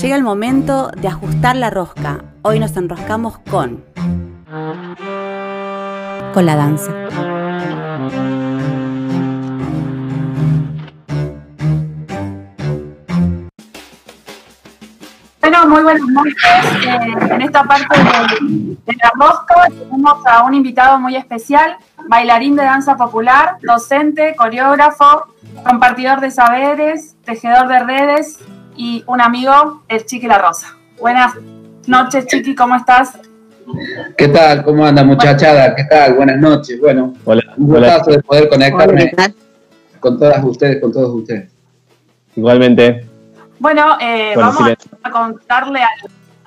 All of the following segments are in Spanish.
Llega el momento de ajustar la rosca. Hoy nos enroscamos con... con la danza. Bueno, muy buenas noches. Eh, en esta parte de, de la rosca tenemos a un invitado muy especial, bailarín de danza popular, docente, coreógrafo, compartidor de saberes, tejedor de redes y un amigo, el Chiqui La Rosa. Buenas noches, Chiqui, ¿cómo estás? ¿Qué tal? ¿Cómo anda, muchachada? ¿Qué tal? Buenas noches. Bueno, Hola, un gustazo hola. de poder conectarme Hola. con todas ustedes, con todos ustedes. Igualmente. Bueno, eh, Bueno, vamos silencio. a contarle, a,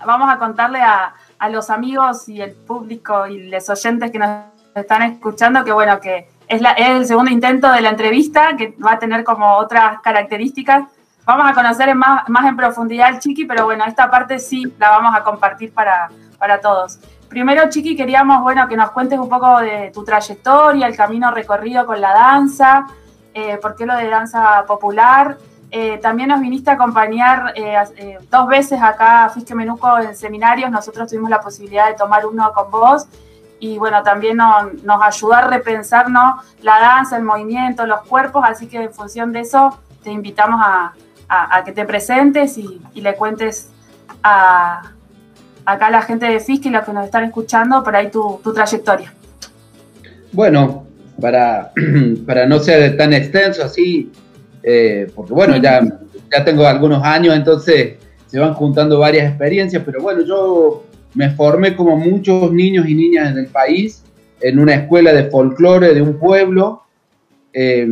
vamos a, contarle a, a los amigos y el público y los oyentes que nos están escuchando que bueno, que es, la, es el segundo intento de la entrevista que va a tener como otras características. Vamos a conocer más, más en profundidad al Chiqui, pero bueno, esta parte sí la vamos a compartir para, para todos. Primero, Chiqui, queríamos bueno, que nos cuentes un poco de tu trayectoria, el camino recorrido con la danza, eh, por qué lo de danza popular. Eh, también nos viniste a acompañar eh, dos veces acá a Fisque Menuco en seminarios. Nosotros tuvimos la posibilidad de tomar uno con vos. Y bueno, también no- nos ayudó a repensarnos la danza, el movimiento, los cuerpos. Así que en función de eso, te invitamos a, a- que te presentes y, le cuentes a acá la gente de Fisque y los que nos están escuchando por ahí tu, tu trayectoria. Bueno, para, para no ser tan extenso así, eh, porque bueno, ya, ya tengo algunos años, entonces se van juntando varias experiencias, pero bueno, yo me formé como muchos niños y niñas en el país en una escuela de folclore de un pueblo, eh,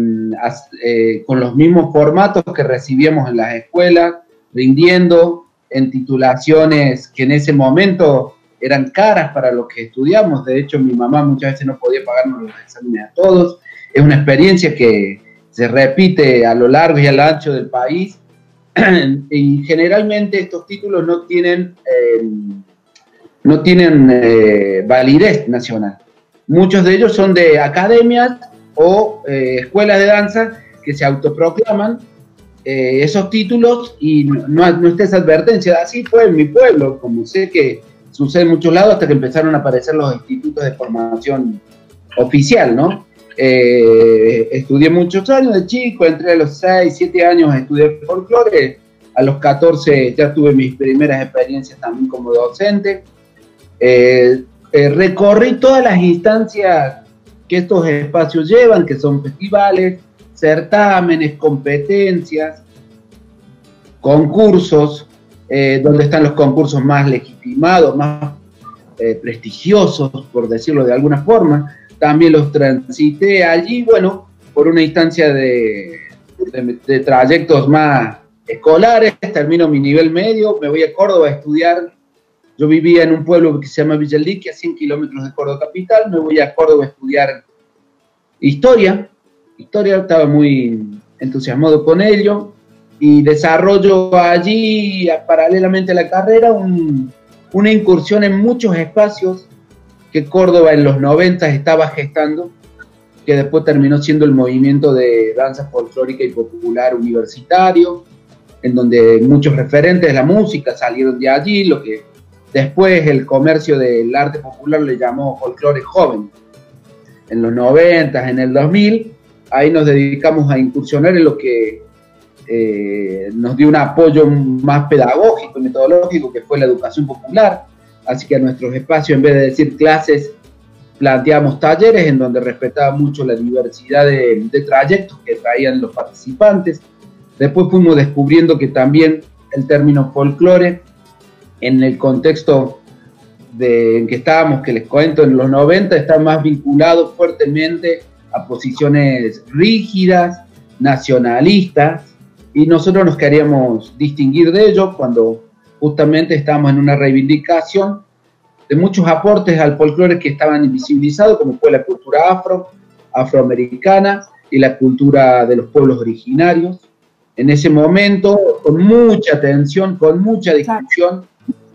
eh, con los mismos formatos que recibíamos en las escuelas, rindiendo en titulaciones que en ese momento eran caras para los que estudiamos. De hecho, mi mamá muchas veces no podía pagarnos los exámenes a todos. Es una experiencia que se repite a lo largo y a lo ancho del país. y generalmente estos títulos no tienen, eh, no tienen eh, validez nacional. Muchos de ellos son de academias o eh, escuelas de danza que se autoproclaman eh, esos títulos y no, no, no está esa advertencia. Así fue en mi pueblo, como sé que sucede en muchos lados hasta que empezaron a aparecer los institutos de formación oficial, ¿no? Eh, estudié muchos años de chico, entré a los 6, 7 años a estudiar folclore, a los 14 ya tuve mis primeras experiencias también como docente. Recorrí todas las instancias que estos espacios llevan, que son festivales, certámenes, competencias, concursos, eh, donde están los concursos más legitimados, más eh, prestigiosos, por decirlo de alguna forma. También los transité allí, bueno, por una instancia de, de- de trayectos más escolares, termino mi nivel medio, me voy a Córdoba a estudiar. Yo vivía en un pueblo que se llama Villalique, a 100 kilómetros de Córdoba capital, me voy a Córdoba a estudiar historia. Historia, estaba muy entusiasmado con ello y desarrollo allí, paralelamente a la carrera, un- una incursión en muchos espacios que Córdoba en los 90 estaba gestando, que después terminó siendo el movimiento de danza folclórica y popular universitario, en donde muchos referentes de la música salieron de allí, lo que después el comercio del arte popular le llamó folclore joven. En los 90, en el 2000, ahí nos dedicamos a incursionar en lo que eh, nos dio un apoyo más pedagógico y metodológico, que fue la educación popular. Así que a nuestros espacios, en vez de decir clases, planteamos talleres en donde respetaba mucho la diversidad de, de trayectos que traían los participantes. Después fuimos descubriendo que también el término folclore, en el contexto de, en que estábamos, que les cuento, en los 90, está más vinculado fuertemente a posiciones rígidas, nacionalistas, y nosotros nos queríamos distinguir de ello cuando justamente estábamos en una reivindicación de muchos aportes al folclore que estaban invisibilizados, como fue la cultura afro, afroamericana y la cultura de los pueblos originarios. En ese momento, con mucha tensión, con mucha discusión,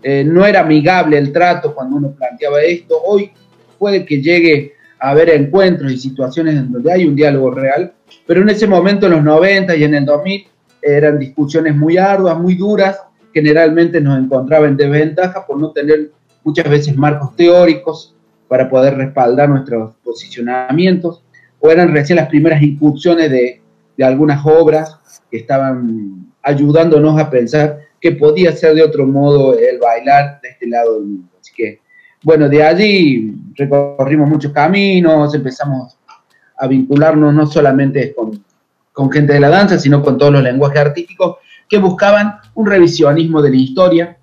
eh, no era amigable el trato cuando uno planteaba esto. Hoy puede que llegue a haber encuentros y situaciones en donde hay un diálogo real, pero en ese momento, en los 90 y en el 2000, eran discusiones muy arduas, muy duras, generalmente nos encontraba en desventaja por no tener muchas veces marcos teóricos para poder respaldar nuestros posicionamientos, o eran recién las primeras incursiones de, de algunas obras que estaban ayudándonos a pensar que podía ser de otro modo el bailar de este lado del mundo. Así que, bueno, de allí recorrimos muchos caminos, empezamos a vincularnos no solamente con, con gente de la danza, sino con todos los lenguajes artísticos que buscaban un revisionismo de la historia,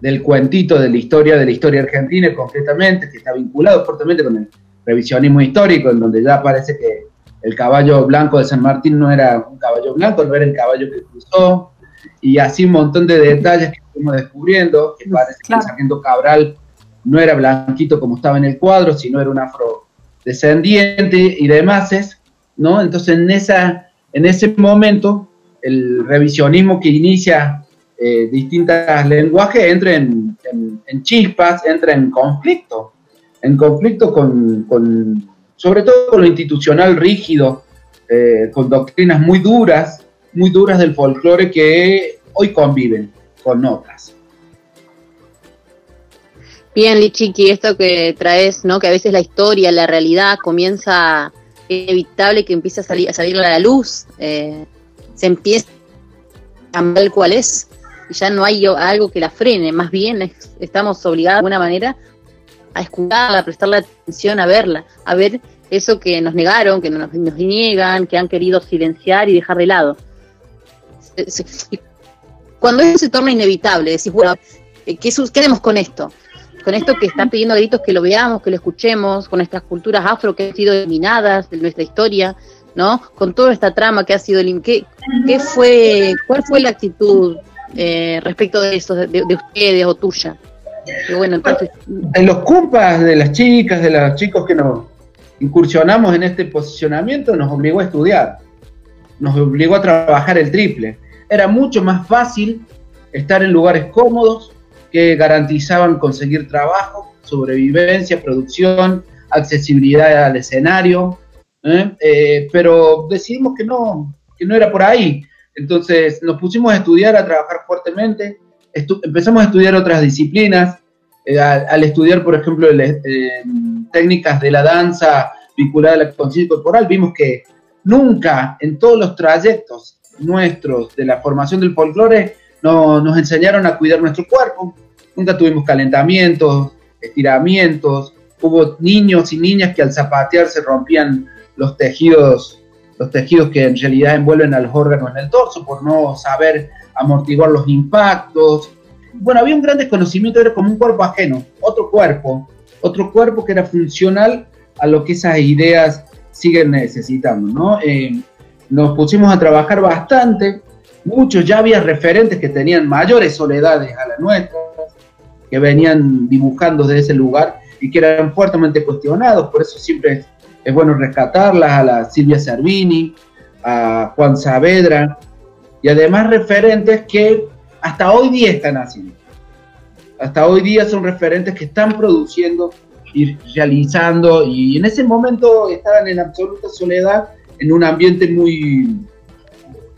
del cuentito de la historia, de la historia argentina concretamente, que está vinculado fuertemente con el revisionismo histórico, en donde ya parece que el caballo blanco de San Martín no era un caballo blanco, no era el caballo que cruzó, y así un montón de detalles que fuimos descubriendo, que parece que el sargento Cabral no era blanquito como estaba en el cuadro, sino era un afrodescendiente y demás, ¿no? Entonces en, esa, en ese momento el revisionismo que inicia eh, distintos lenguajes entra en, chispas, entra en conflicto, en conflicto con sobre todo con lo institucional rígido, eh, con doctrinas muy duras, muy duras del folclore que hoy conviven con otras. Bien, Lichiki, esto que traes, ¿no? Que a veces la historia, la realidad comienza inevitable que empiece a salir a, salir a la luz, eh, se empieza a ver cuál es, y ya no hay algo que la frene, más bien estamos obligados de alguna manera a escucharla, a prestarle atención, a verla, a ver eso que nos negaron, que nos, nos niegan, que han querido silenciar y dejar de lado. Cuando eso se torna inevitable, decís, bueno, ¿qué, ¿qué haremos con esto? Con esto que están pidiendo gritos que lo veamos, que lo escuchemos, con estas culturas afro que han sido eliminadas de nuestra historia, ¿no? Con toda esta trama que ha sido ¿qué, qué fue, ¿Cuál fue la actitud eh, respecto de eso, de, de ustedes o tuya? bueno, entonces... En los cumpas de las chicas, de los chicos que nos incursionamos en este posicionamiento, nos obligó a estudiar, nos obligó a trabajar el triple. Era mucho más fácil estar en lugares cómodos que garantizaban conseguir trabajo, sobrevivencia, producción, accesibilidad al escenario, ¿eh? Eh, pero decidimos que no, que no era por ahí. Entonces nos pusimos a estudiar, a trabajar fuertemente, empezamos a estudiar otras disciplinas, eh, al, estudiar, por ejemplo, eh, técnicas de la danza vinculada a la conciencia corporal, vimos que nunca en todos los trayectos nuestros de la formación del folclore no, nos enseñaron a cuidar nuestro cuerpo. Nunca tuvimos calentamientos, estiramientos. Hubo niños y niñas que al zapatear se rompían los tejidos, los tejidos que en realidad envuelven a los órganos en el torso por no saber amortiguar los impactos. Bueno, había un gran desconocimiento, era como un cuerpo ajeno, otro cuerpo, otro cuerpo que era funcional a lo que esas ideas siguen necesitando, ¿no? Eh, nos pusimos a trabajar bastante, muchos ya había referentes que tenían mayores soledades a las nuestras, que venían dibujando desde ese lugar y que eran fuertemente cuestionados, por eso siempre es, es bueno rescatarlas, a la Silvia Cervini, a Juan Saavedra, y además referentes que hasta hoy día están haciendo. Hasta hoy día son referentes que están produciendo y realizando y en ese momento estaban en absoluta soledad en un ambiente muy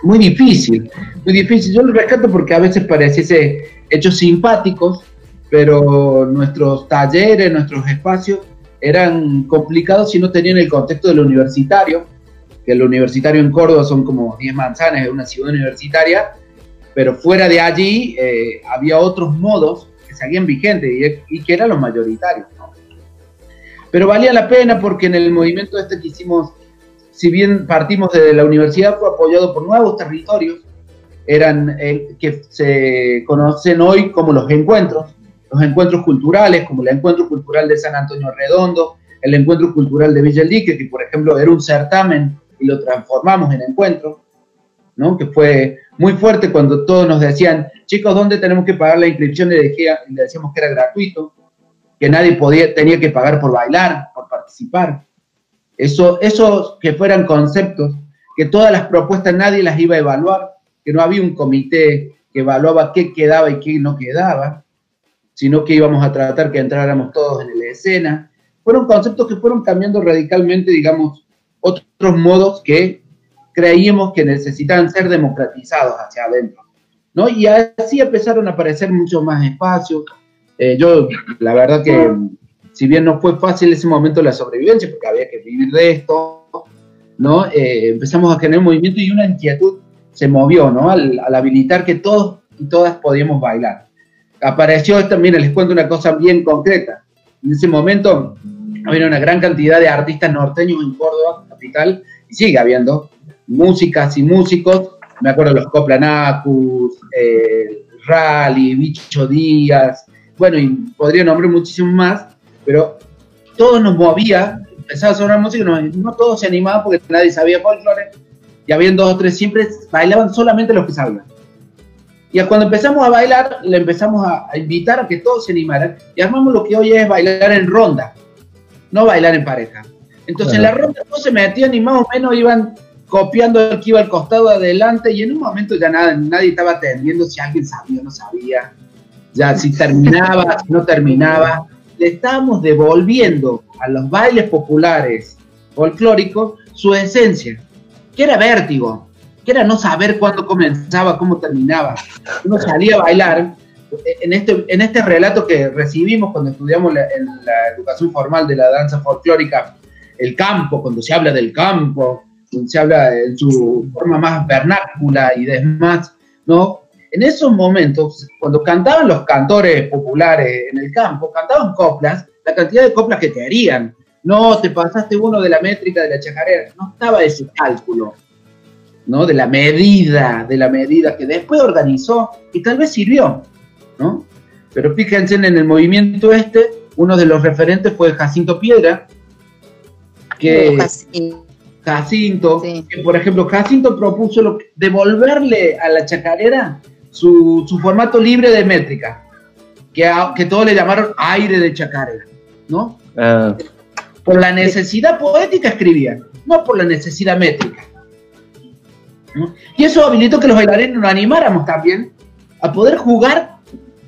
muy difícil, muy difícil. Yo lo rescato porque a veces pareciese hechos simpáticos, pero nuestros talleres, nuestros espacios eran complicados si no tenían el contexto del universitario que el universitario en Córdoba son como 10 manzanas, es una ciudad universitaria, pero fuera de allí eh, había otros modos que seguían vigentes y, que eran los mayoritarios. Pero valía la pena porque en el movimiento este que hicimos, si bien partimos de la universidad, fue apoyado por nuevos territorios, eran eh, que se conocen hoy como los encuentros, los encuentros culturales, como el Encuentro Cultural de San Antonio Redondo, el Encuentro Cultural de Villa que por ejemplo era un certamen y lo transformamos en encuentro, ¿no? que fue muy fuerte cuando todos nos decían, chicos, ¿dónde tenemos que pagar la inscripción? Y le decíamos que era gratuito, que nadie podía, tenía que pagar por bailar, por participar. Eso, esos que fueran conceptos, que todas las propuestas nadie las iba a evaluar, que no había un comité que evaluaba qué quedaba y qué no quedaba, sino que íbamos a tratar que entráramos todos en la escena. Fueron conceptos que fueron cambiando radicalmente, digamos, otros modos que creíamos que necesitaban ser democratizados hacia adentro. ¿no? Y así empezaron a aparecer muchos más espacios. Eh, yo, la verdad que, si bien no fue fácil ese momento la sobrevivencia, porque había que vivir de esto, ¿no? Eh, empezamos a generar movimiento y una inquietud se movió, ¿no? Al, habilitar que todos y todas podíamos bailar. Apareció también, les cuento una cosa bien concreta. En ese momento había una gran cantidad de artistas norteños en Córdoba, capital, y sigue habiendo músicas y músicos. Me acuerdo los Coplanacus, eh, Rally, Bicho Díaz, bueno, y podría nombrar muchísimos más, pero todo nos movía, empezaba a sonar música, no, no todos se animaban porque nadie sabía folclore, y habían dos o tres, siempre bailaban solamente los que sabían. Y cuando empezamos a bailar, le empezamos a, invitar a que todos se animaran, y armamos lo que hoy es bailar en ronda, no bailar en pareja. Entonces en la ronda todos se metían y más o menos iban copiando el que iba al costado adelante y en un momento ya nada, nadie estaba atendiendo si alguien sabía o no sabía, ya si terminaba, si no terminaba. Le estábamos devolviendo a los bailes populares folclóricos su esencia, que era vértigo, que era no saber cuándo comenzaba, cómo terminaba. Uno salía a bailar. En este, en este relato que recibimos cuando estudiamos en la educación formal de la danza folclórica, el campo, cuando se habla del campo, cuando se habla en su forma más vernácula y demás, ¿no? En esos momentos, cuando cantaban los cantores populares en el campo, cantaban coplas, la cantidad de coplas que te harían. No, te pasaste uno de la métrica de la chacarera, no estaba ese cálculo, ¿no? De la medida, de la medida que después organizó y tal vez sirvió, ¿no? Pero fíjense en el movimiento este, uno de los referentes fue Jacinto Piedra, que... Jacinto, que por ejemplo, Jacinto propuso devolverle a la chacarera su, formato libre de métrica, que, que todos le llamaron aire de chacarera, ¿no? Ah. Por la necesidad poética escribían, no por la necesidad métrica. Y eso habilitó que los bailarines nos animáramos también a poder jugar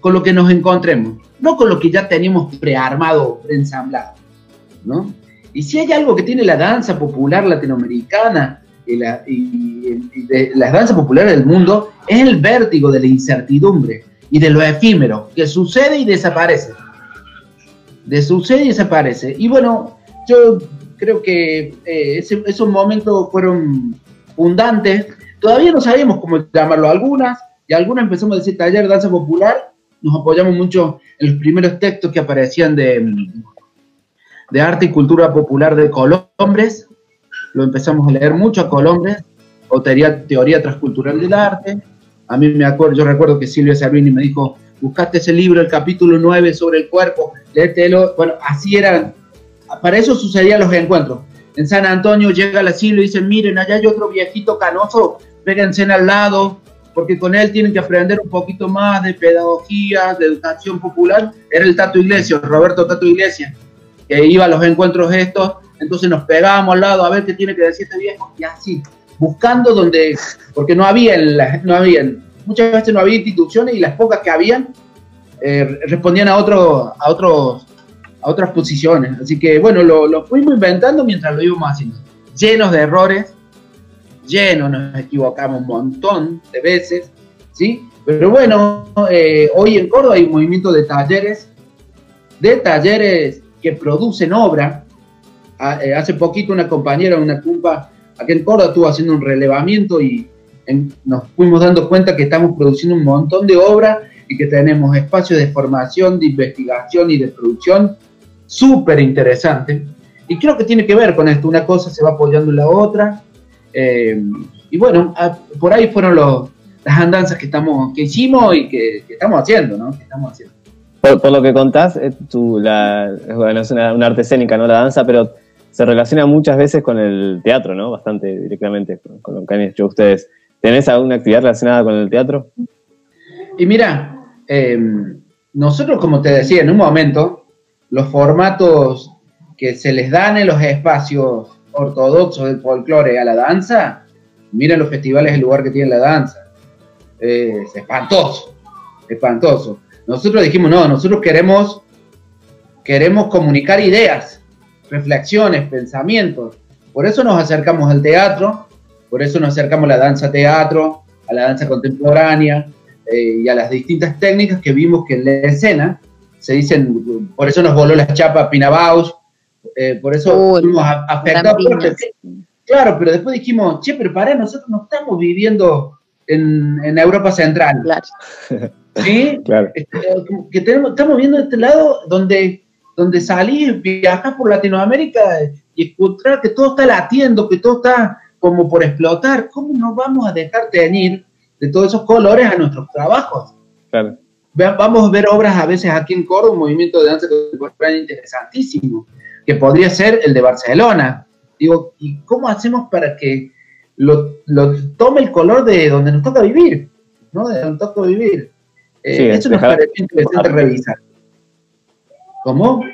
con lo que nos encontremos, no con lo que ya teníamos prearmado, preensamblado, ¿no? Y si hay algo que tiene la danza popular latinoamericana y, la, de las danzas populares del mundo, es el vértigo de la incertidumbre y de lo efímero, que sucede y desaparece. De sucede y desaparece. Y bueno, yo creo que eh, esos momentos fueron fundantes. Todavía no sabíamos cómo llamarlo algunas, y algunas empezamos a decir taller danza popular. Nos apoyamos mucho en los primeros textos que aparecían de, de arte y cultura popular de Colombres. Lo empezamos a leer mucho a Colombres, o teoría, transcultural del arte. A mí me acuerdo, yo recuerdo que Silvia Servini me dijo, buscaste ese libro, el capítulo 9 sobre el cuerpo, léetelo. Bueno, así eran. Para eso sucedían los encuentros. En San Antonio llega la Silvia y dice, miren, allá hay otro viejito canoso, péguense al lado, porque con él tienen que aprender un poquito más de pedagogía, de educación popular. Era el Tato Iglesias, Roberto Tato Iglesias que iba a los encuentros estos, entonces nos pegábamos al lado a ver qué tiene que decir este viejo, y así, buscando donde, porque no había, no muchas veces no había instituciones y las pocas que habían eh, respondían a, otro, a, otros, a otras posiciones. Así que bueno, lo, fuimos inventando mientras lo íbamos haciendo, llenos de errores, llenos, nos equivocamos un montón de veces, ¿sí? Pero bueno, eh, hoy en Córdoba hay un movimiento de talleres, de talleres que producen obra. Eh, hace poquito una compañera, una cumpa, aquí en Córdoba estuvo haciendo un relevamiento y nos fuimos dando cuenta que estamos produciendo un montón de obra y que tenemos espacios de formación, de investigación y de producción súper interesante. Y creo que tiene que ver con esto, una cosa se va apoyando en la otra. Eh, y bueno, por ahí fueron las andanzas que, estamos, que hicimos y que, estamos haciendo, ¿no? Que estamos haciendo. Por, lo que contás, eh, la, bueno, es una, arte escénica, ¿no? La danza, pero se relaciona muchas veces con el teatro, ¿no? Bastante directamente con, lo que han hecho ustedes. ¿Tenés alguna actividad relacionada con el teatro? Y mira, em, nosotros, como te decía, en un momento, los formatos que se les dan en los espacios ortodoxos del folclore a la danza, mira los festivales, el lugar que tiene la danza. es espantoso, espantoso. Nosotros dijimos, no, nosotros queremos, queremos comunicar ideas, reflexiones, pensamientos. Por eso nos acercamos al teatro, por eso nos acercamos a la danza teatro, a la danza contemporánea, eh, y a las distintas técnicas que vimos que en la escena se dicen, por eso nos voló la chapa Pinabaus, eh, por eso Uy, fuimos a- afectados. Fuerte. Claro, pero después dijimos, che, pero pará, nosotros no estamos viviendo en, en Europa Central, Claro. ¿sí? Claro. Este, que tenemos, estamos viendo este lado donde, donde salís, viajas por Latinoamérica y escuchar que todo está latiendo, que todo está como por explotar. ¿Cómo nos vamos a dejar teñir de todos esos colores a nuestros trabajos? Claro. Vamos a ver obras a veces aquí en Córdoba, un movimiento de danza contemporánea interesantísimo, que podría ser el de Barcelona. Digo, ¿y cómo hacemos para que lo, lo tome el color de donde nos toca vivir? ¿No? De donde nos toca vivir. Eh, Sí, eso nos parece interesante revisar. ¿Cómo?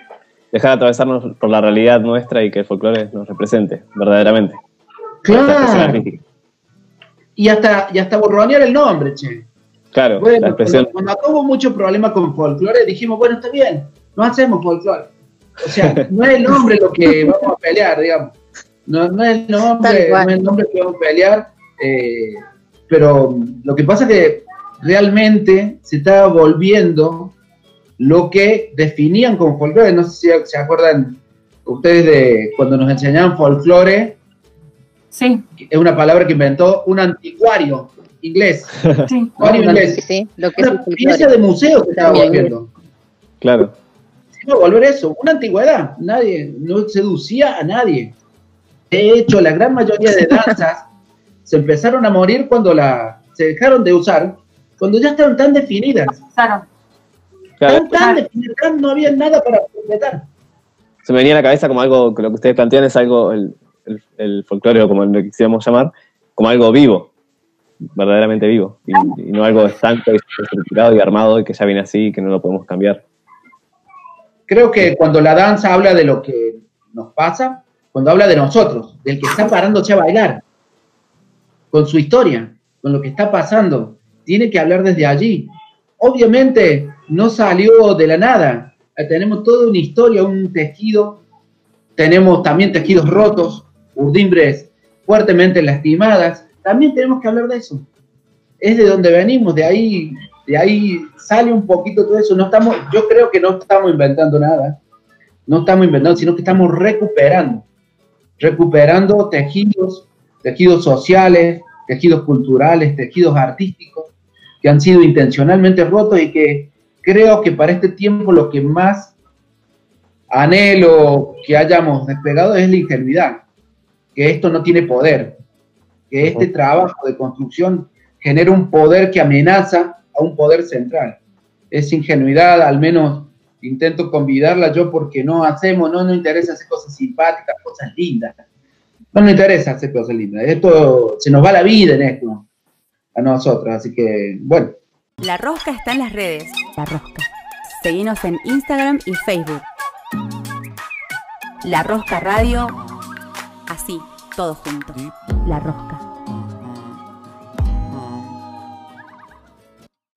Dejar de atravesarnos por la realidad nuestra y que el folclore nos represente, verdaderamente. Claro. Y hasta, y hasta borronear el nombre, che. Claro, Bueno, la expresión. cuando, cuando hubo mucho problema con folclore, dijimos, bueno, está bien, no hacemos folclore. O sea, no es el nombre lo que vamos a pelear, digamos. No, no es el nombre, no es el nombre que vamos a pelear. eh, pero lo que pasa es que realmente se está volviendo lo que definían como folclore. No sé si se acuerdan ustedes de cuando nos enseñaban folclore, Sí, es una palabra que inventó un anticuario inglés. sí. Anticuario Sí, inglés. sí, lo que Una pieza folclore. de museo que estaba volviendo. Claro. Se iba a volver eso, una antigüedad. Nadie, no seducía a nadie. De hecho, la gran mayoría de danzas se empezaron a morir cuando la, se dejaron de usar, cuando ya estaban tan definidas. Claro. Claro. Tan, tan tan- no había nada para completar. Se me venía a la cabeza como algo, que lo que ustedes plantean es algo, el, el, el folclore, o como lo quisiéramos llamar, como algo vivo, verdaderamente vivo, y, y no algo estanco y estructurado y armado y que ya viene así y que no lo podemos cambiar. Creo que cuando la danza habla de lo que nos pasa, cuando habla de nosotros, del que está parándose a bailar, con su historia, con lo que está pasando, tiene que hablar desde allí. Obviamente no salió de la nada, Eh, tenemos toda una historia, un tejido, tenemos también tejidos rotos, urdimbres fuertemente lastimadas, también tenemos que hablar de eso. Es de donde venimos, de ahí, de ahí sale un poquito todo eso. No estamos, yo creo que no estamos inventando nada, no estamos inventando, sino que estamos recuperando, recuperando tejidos, tejidos sociales, tejidos culturales, tejidos artísticos que han sido intencionalmente rotos y que creo que para este tiempo lo que más anhelo que hayamos despegado es la ingenuidad, que esto no tiene poder, que este trabajo de construcción genera un poder que amenaza a un poder central. Esa ingenuidad, al menos intento convidarla yo porque no hacemos, no nos interesa hacer cosas simpáticas, cosas lindas. No nos interesa hacer cosas lindas. Esto, se nos va la vida en esto, a nosotros. Así que, bueno, La Rosca está en las redes. La Rosca. Seguinos en Instagram y Facebook. La Rosca Radio. Así, todo junto. La Rosca.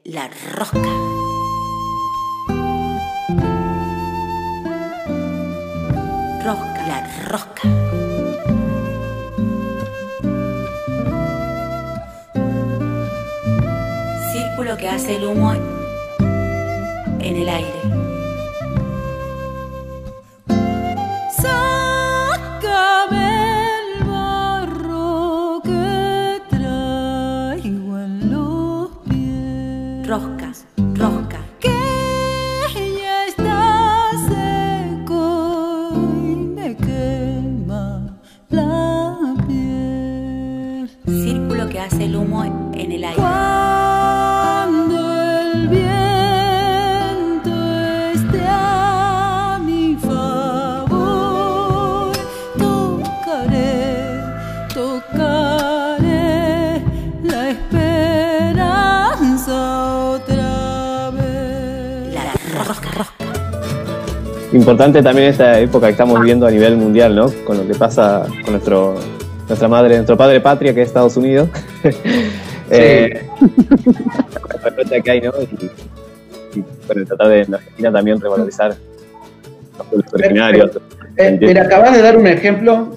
La Rosca. Rosca, la Rosca. Que hace el humo en el aire. Importante también esta época que estamos viviendo a nivel mundial, ¿no? Con lo que pasa con nuestro, nuestra madre, nuestro padre patria, que es Estados Unidos. Eh, la brecha que hay, ¿no? Y, y bueno, tratar de en Argentina también revalorizar los pueblos originarios. Eh, mira, acabas de dar un ejemplo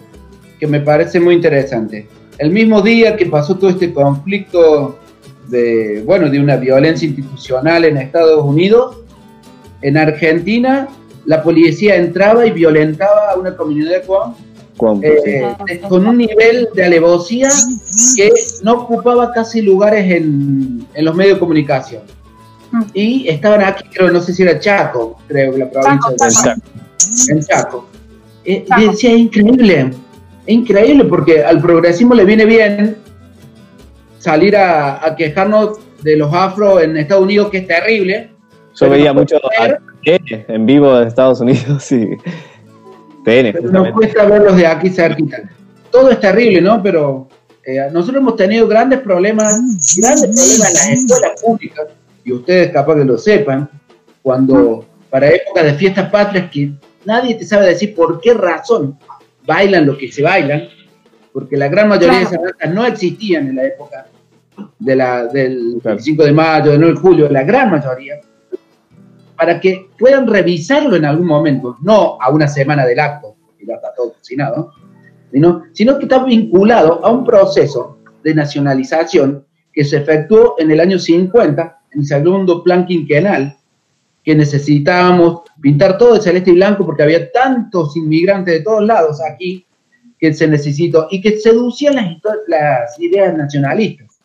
que me parece muy interesante. El mismo día que pasó todo este conflicto de, bueno, de una violencia institucional en Estados Unidos, en Argentina la policía entraba y violentaba a una comunidad con, eh, con un nivel de alevosía que no ocupaba casi lugares en, en los medios de comunicación. Mm. Y estaban aquí, creo, no sé si era Chaco, creo, la provincia Chaco, de Chaco. en Chaco. Eh, Chaco. y decía, es increíble, es increíble porque al progresismo le viene bien salir a, a quejarnos de los afro en Estados Unidos, que es terrible. Yo pero veía no mucho a TN en vivo de Estados Unidos y TN, nos cuesta verlos de aquí cerquita. Todo es terrible, ¿no? Pero eh, nosotros hemos tenido grandes problemas, grandes problemas en las escuelas públicas, y ustedes capaz que lo sepan, cuando para épocas de fiestas patrias que nadie te sabe decir por qué razón bailan lo que se bailan, porque la gran mayoría de Claro. esas danzas no existían en la época de la, del Claro. 25 de mayo, del 9 de julio, la gran mayoría, para que puedan revisarlo en algún momento, no a una semana del acto, que ya está todo cocinado, sino, sino que está vinculado a un proceso de nacionalización que se efectuó en el año 50, en el segundo plan quinquenal, que necesitábamos pintar todo de celeste y blanco porque había tantos inmigrantes de todos lados aquí que se necesitó y que seducían las, las ideas nacionalistas.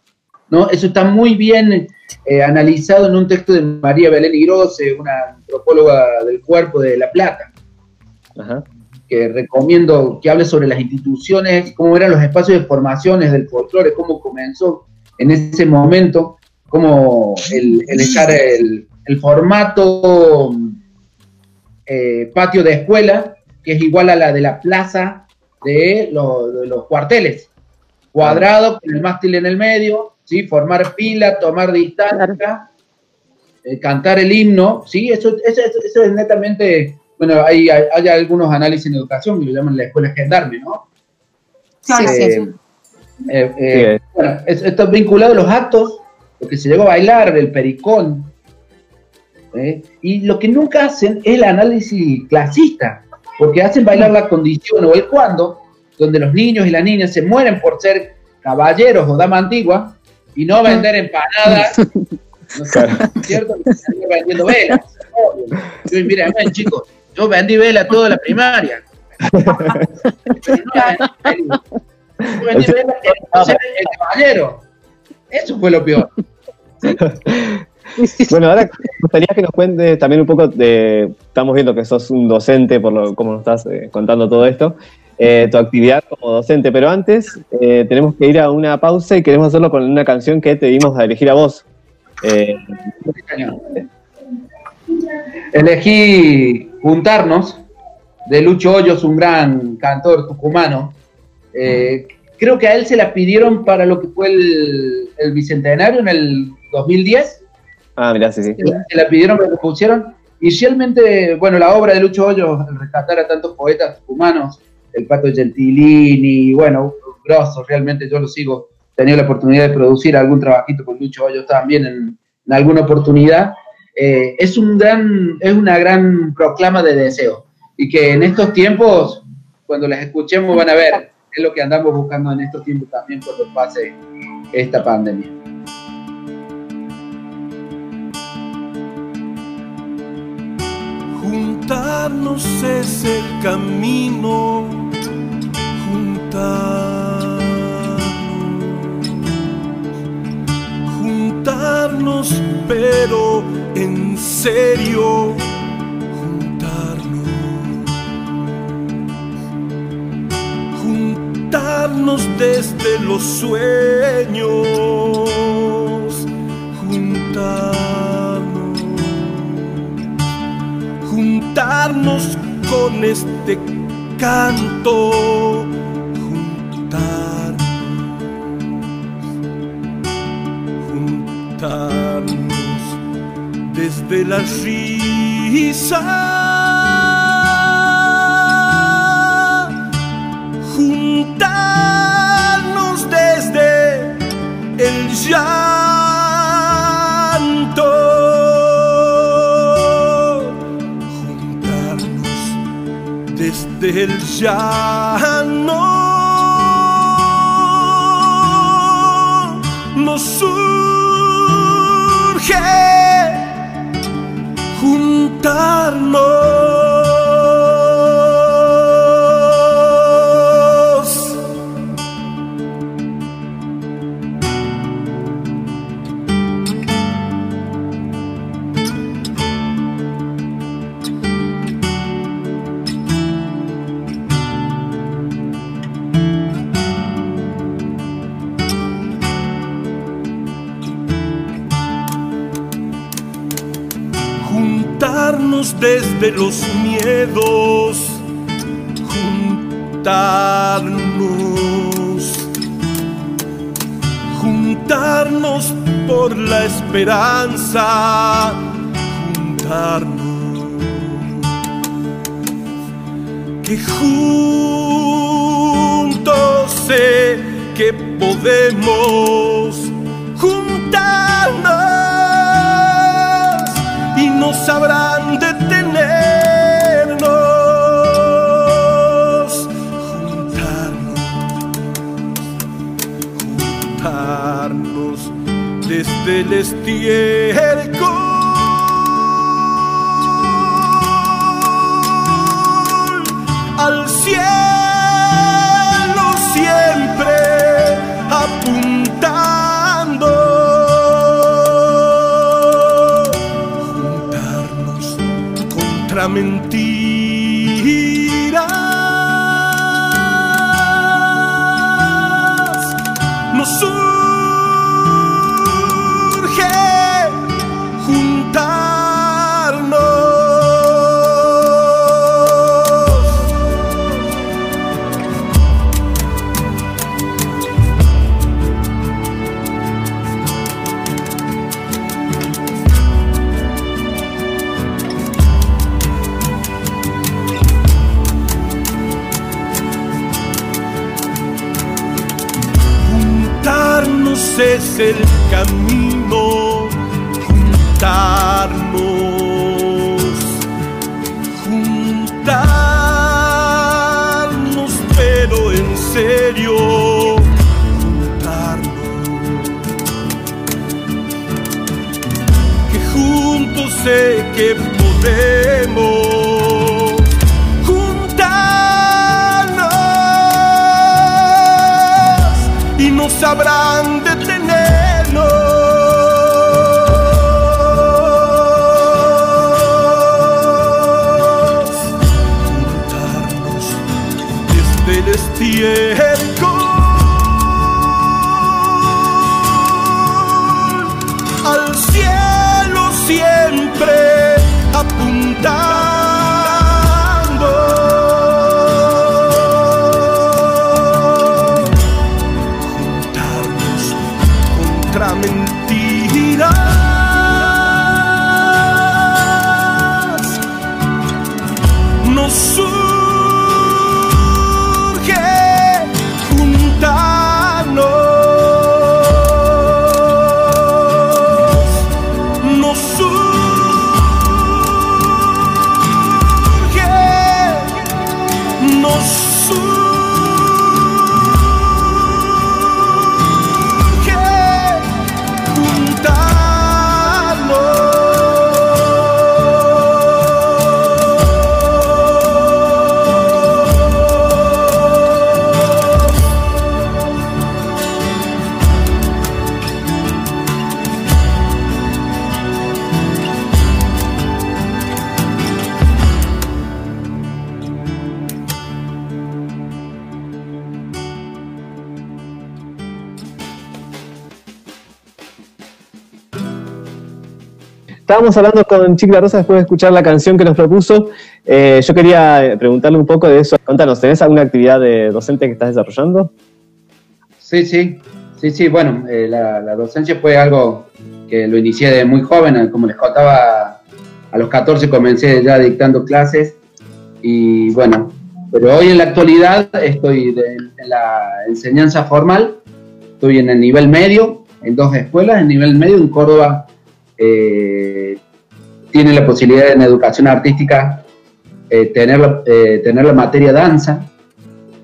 ¿no? Eso está muy bien eh, analizado en un texto de María Belén Igrose, una antropóloga del cuerpo de La Plata, Ajá. que recomiendo que hable sobre las instituciones, cómo eran los espacios de formaciones del folclore, cómo comenzó en ese momento, cómo el, el echar el, el formato eh, patio de escuela, que es igual a la de la plaza de, lo- de los cuarteles, cuadrado con el mástil en el medio, ¿sí? formar fila, tomar distancia, eh, cantar el himno, ¿sí? eso, eso, eso- eso es netamente, bueno, hay, hay, hay algunos análisis en educación que lo llaman la escuela gendarme, ¿no? Sí, sí, Eh, sí. eh, eh, bueno, es- esto es vinculado a los actos, lo que se llegó a bailar, el pericón, ¿eh? y lo que nunca hacen es el análisis clasista, porque hacen bailar la condición o el cuando, donde los niños y las niñas se mueren por ser caballeros o dama antigua y no vender empanadas, ¿no es cierto? Están vendiendo velas. Yo, mira, chicos, yo vendí velas toda la primaria. Pero no. Yo vendí ser el caballero. Eso fue lo peor. Bueno, ahora me gustaría que nos cuentes también un poco de. Estamos viendo que sos un docente, por lo como nos estás eh, contando todo esto, eh, tu actividad como docente, pero antes eh, tenemos que ir a una pausa y queremos hacerlo con una canción que te dimos a elegir a vos. Eh, Elegí Juntarnos de Lucho Hoyos, un gran cantor tucumano. Eh, creo que a él se la pidieron para lo que fue el, el bicentenario en el 2010. ah, mirá, sí, sí. Se la pidieron, me la pusieron. Y realmente, bueno, la obra de Lucho Hoyos, el rescatar a tantos poetas tucumanos, el Pato Gentilini, bueno, grosso, realmente yo lo sigo. He tenido la oportunidad de producir algún trabajito con Lucho Hoyos también en, en alguna oportunidad. Eh, es, un gran, es una gran proclama de deseo. Y que en estos tiempos, cuando las escuchemos, van a ver, es lo que andamos buscando en estos tiempos también cuando pase esta pandemia. Juntarnos es el camino, juntarnos, juntarnos, pero en serio, juntarnos, juntarnos desde los sueños, juntarnos. Juntarnos con este canto, juntarnos desde la risa, juntarnos desde el llanto juntarnos desde el llano. Nos juntarnos. Desde los miedos, juntarnos, juntarnos por la esperanza, juntarnos, que juntos sé que podemos juntarnos. Y no sabrán desde el estiércol al cielo siempre apuntando. Juntarnos contra mentiras. El camino, juntarnos, juntarnos, pero en serio, juntarnos. Que juntos sé que podemos juntarnos y no sabrán Estábamos hablando con Chiqui Rosa después de escuchar la canción que nos propuso. Eh, yo quería eh, preguntarle un poco de eso. Contanos, ¿tenés alguna actividad de docente que estás desarrollando? Sí, sí, sí, sí. Bueno, eh, la, la docencia fue algo que lo inicié de muy joven, como les contaba, a los 14 comencé ya dictando clases y bueno, pero hoy en la actualidad estoy en la enseñanza formal, estoy en el nivel medio, en dos escuelas, en nivel medio en Córdoba tiene la posibilidad en educación artística eh, tener, la- eh, tener la materia danza,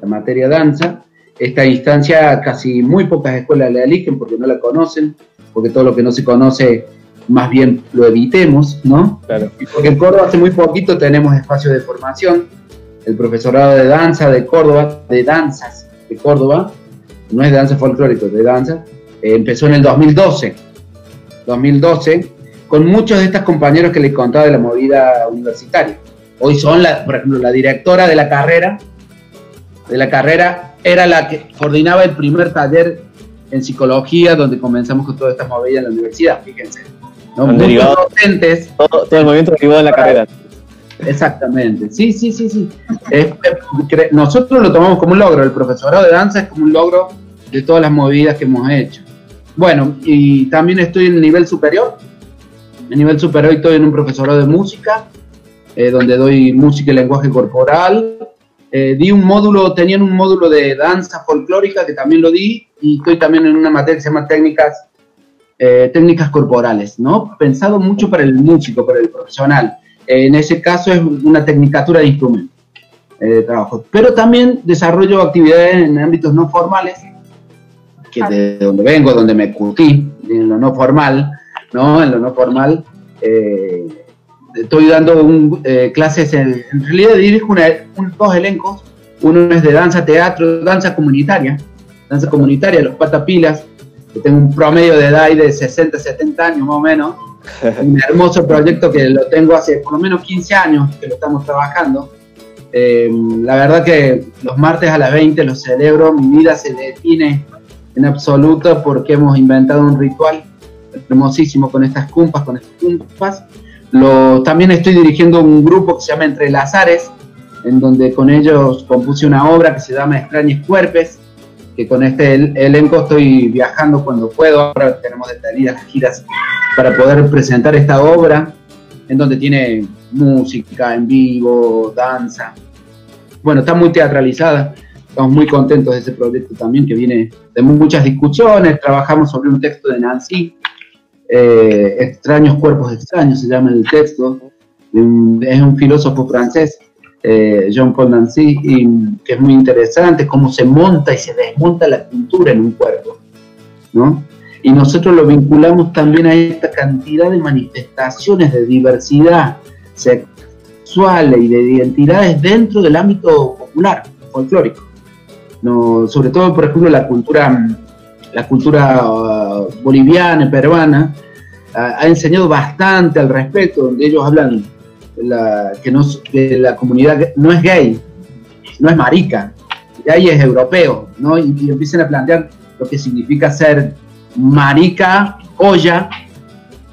la materia danza, esta instancia casi muy pocas escuelas la eligen porque no la conocen, porque todo lo que no se conoce más bien lo evitemos, ¿no? Claro. Porque en Córdoba hace muy poquito tenemos espacios de formación. El profesorado de danza de Córdoba, de danzas de Córdoba, no es de danza folclórica, de danza, eh, empezó en el 2012. 2012, con muchos de estos compañeros que les contaba de la movida universitaria. Hoy son, la, por ejemplo, la directora de la carrera, de la carrera, era la que coordinaba el primer taller en psicología donde comenzamos con toda esta movida en la universidad, fíjense. ¿no? Muchos derivado- docentes Todo, todo el movimiento derivado en la carrera. Exactamente, sí, sí, sí, sí. Es- es- cre- nosotros lo tomamos como un logro, el profesorado de danza es como un logro de todas las movidas que hemos hecho. Bueno, y también estoy en el nivel superior. En nivel superior estoy en un profesorado de música, eh, donde doy música y lenguaje corporal. Eh, di un módulo, tenían un módulo de danza folclórica que también lo di, y estoy también en una materia que se llama técnicas, eh, técnicas corporales, ¿no? Pensado mucho para el músico, para el profesional. En ese caso es una tecnicatura de instrumento eh, de trabajo. Pero también desarrollo actividades en ámbitos no formales, que de donde vengo, donde me curtí, en lo no formal, ¿no? En lo no formal. eh, estoy dando un, eh, clases, en, en realidad dirijo una- un- dos elencos. Uno es de danza, teatro, danza comunitaria. Danza comunitaria, los patapilas, que tengo un promedio de edad de 60, 70 años más o menos un hermoso proyecto que lo tengo hace por lo menos 15 años que lo estamos trabajando. Eh, la verdad que los martes a las 20 los celebro, mi vida se detiene en absoluto porque hemos inventado un ritual hermosísimo con estas cumpas, con estas cumpas. Lo, también estoy dirigiendo un grupo que se llama Entre Lazares, en donde con ellos compuse una obra que se llama Extraños Cuerpes, que con este el- elenco estoy viajando cuando puedo, ahora tenemos detenidas giras para poder presentar esta obra, en donde tiene música en vivo, danza. Bueno, está muy teatralizada, estamos muy contentos de ese proyecto también, que viene de muchas discusiones, trabajamos sobre un texto de Nancy, eh, Extraños Cuerpos Extraños se llama el texto, un- es un filósofo francés, eh, Jean-Paul Nancy, y que es muy interesante cómo se monta y se desmonta la cultura en un cuerpo, ¿no? Y nosotros lo vinculamos también a esta cantidad de manifestaciones de diversidad sexual y de identidades dentro del ámbito popular, folclórico. No, sobre todo, por ejemplo, la cultura, la cultura boliviana, peruana, ha enseñado bastante al respecto, donde ellos hablan la, que, no, que la comunidad no es gay, no es marica, gay es europeo, ¿no? Y, y empiezan a plantear lo que significa ser marica, olla,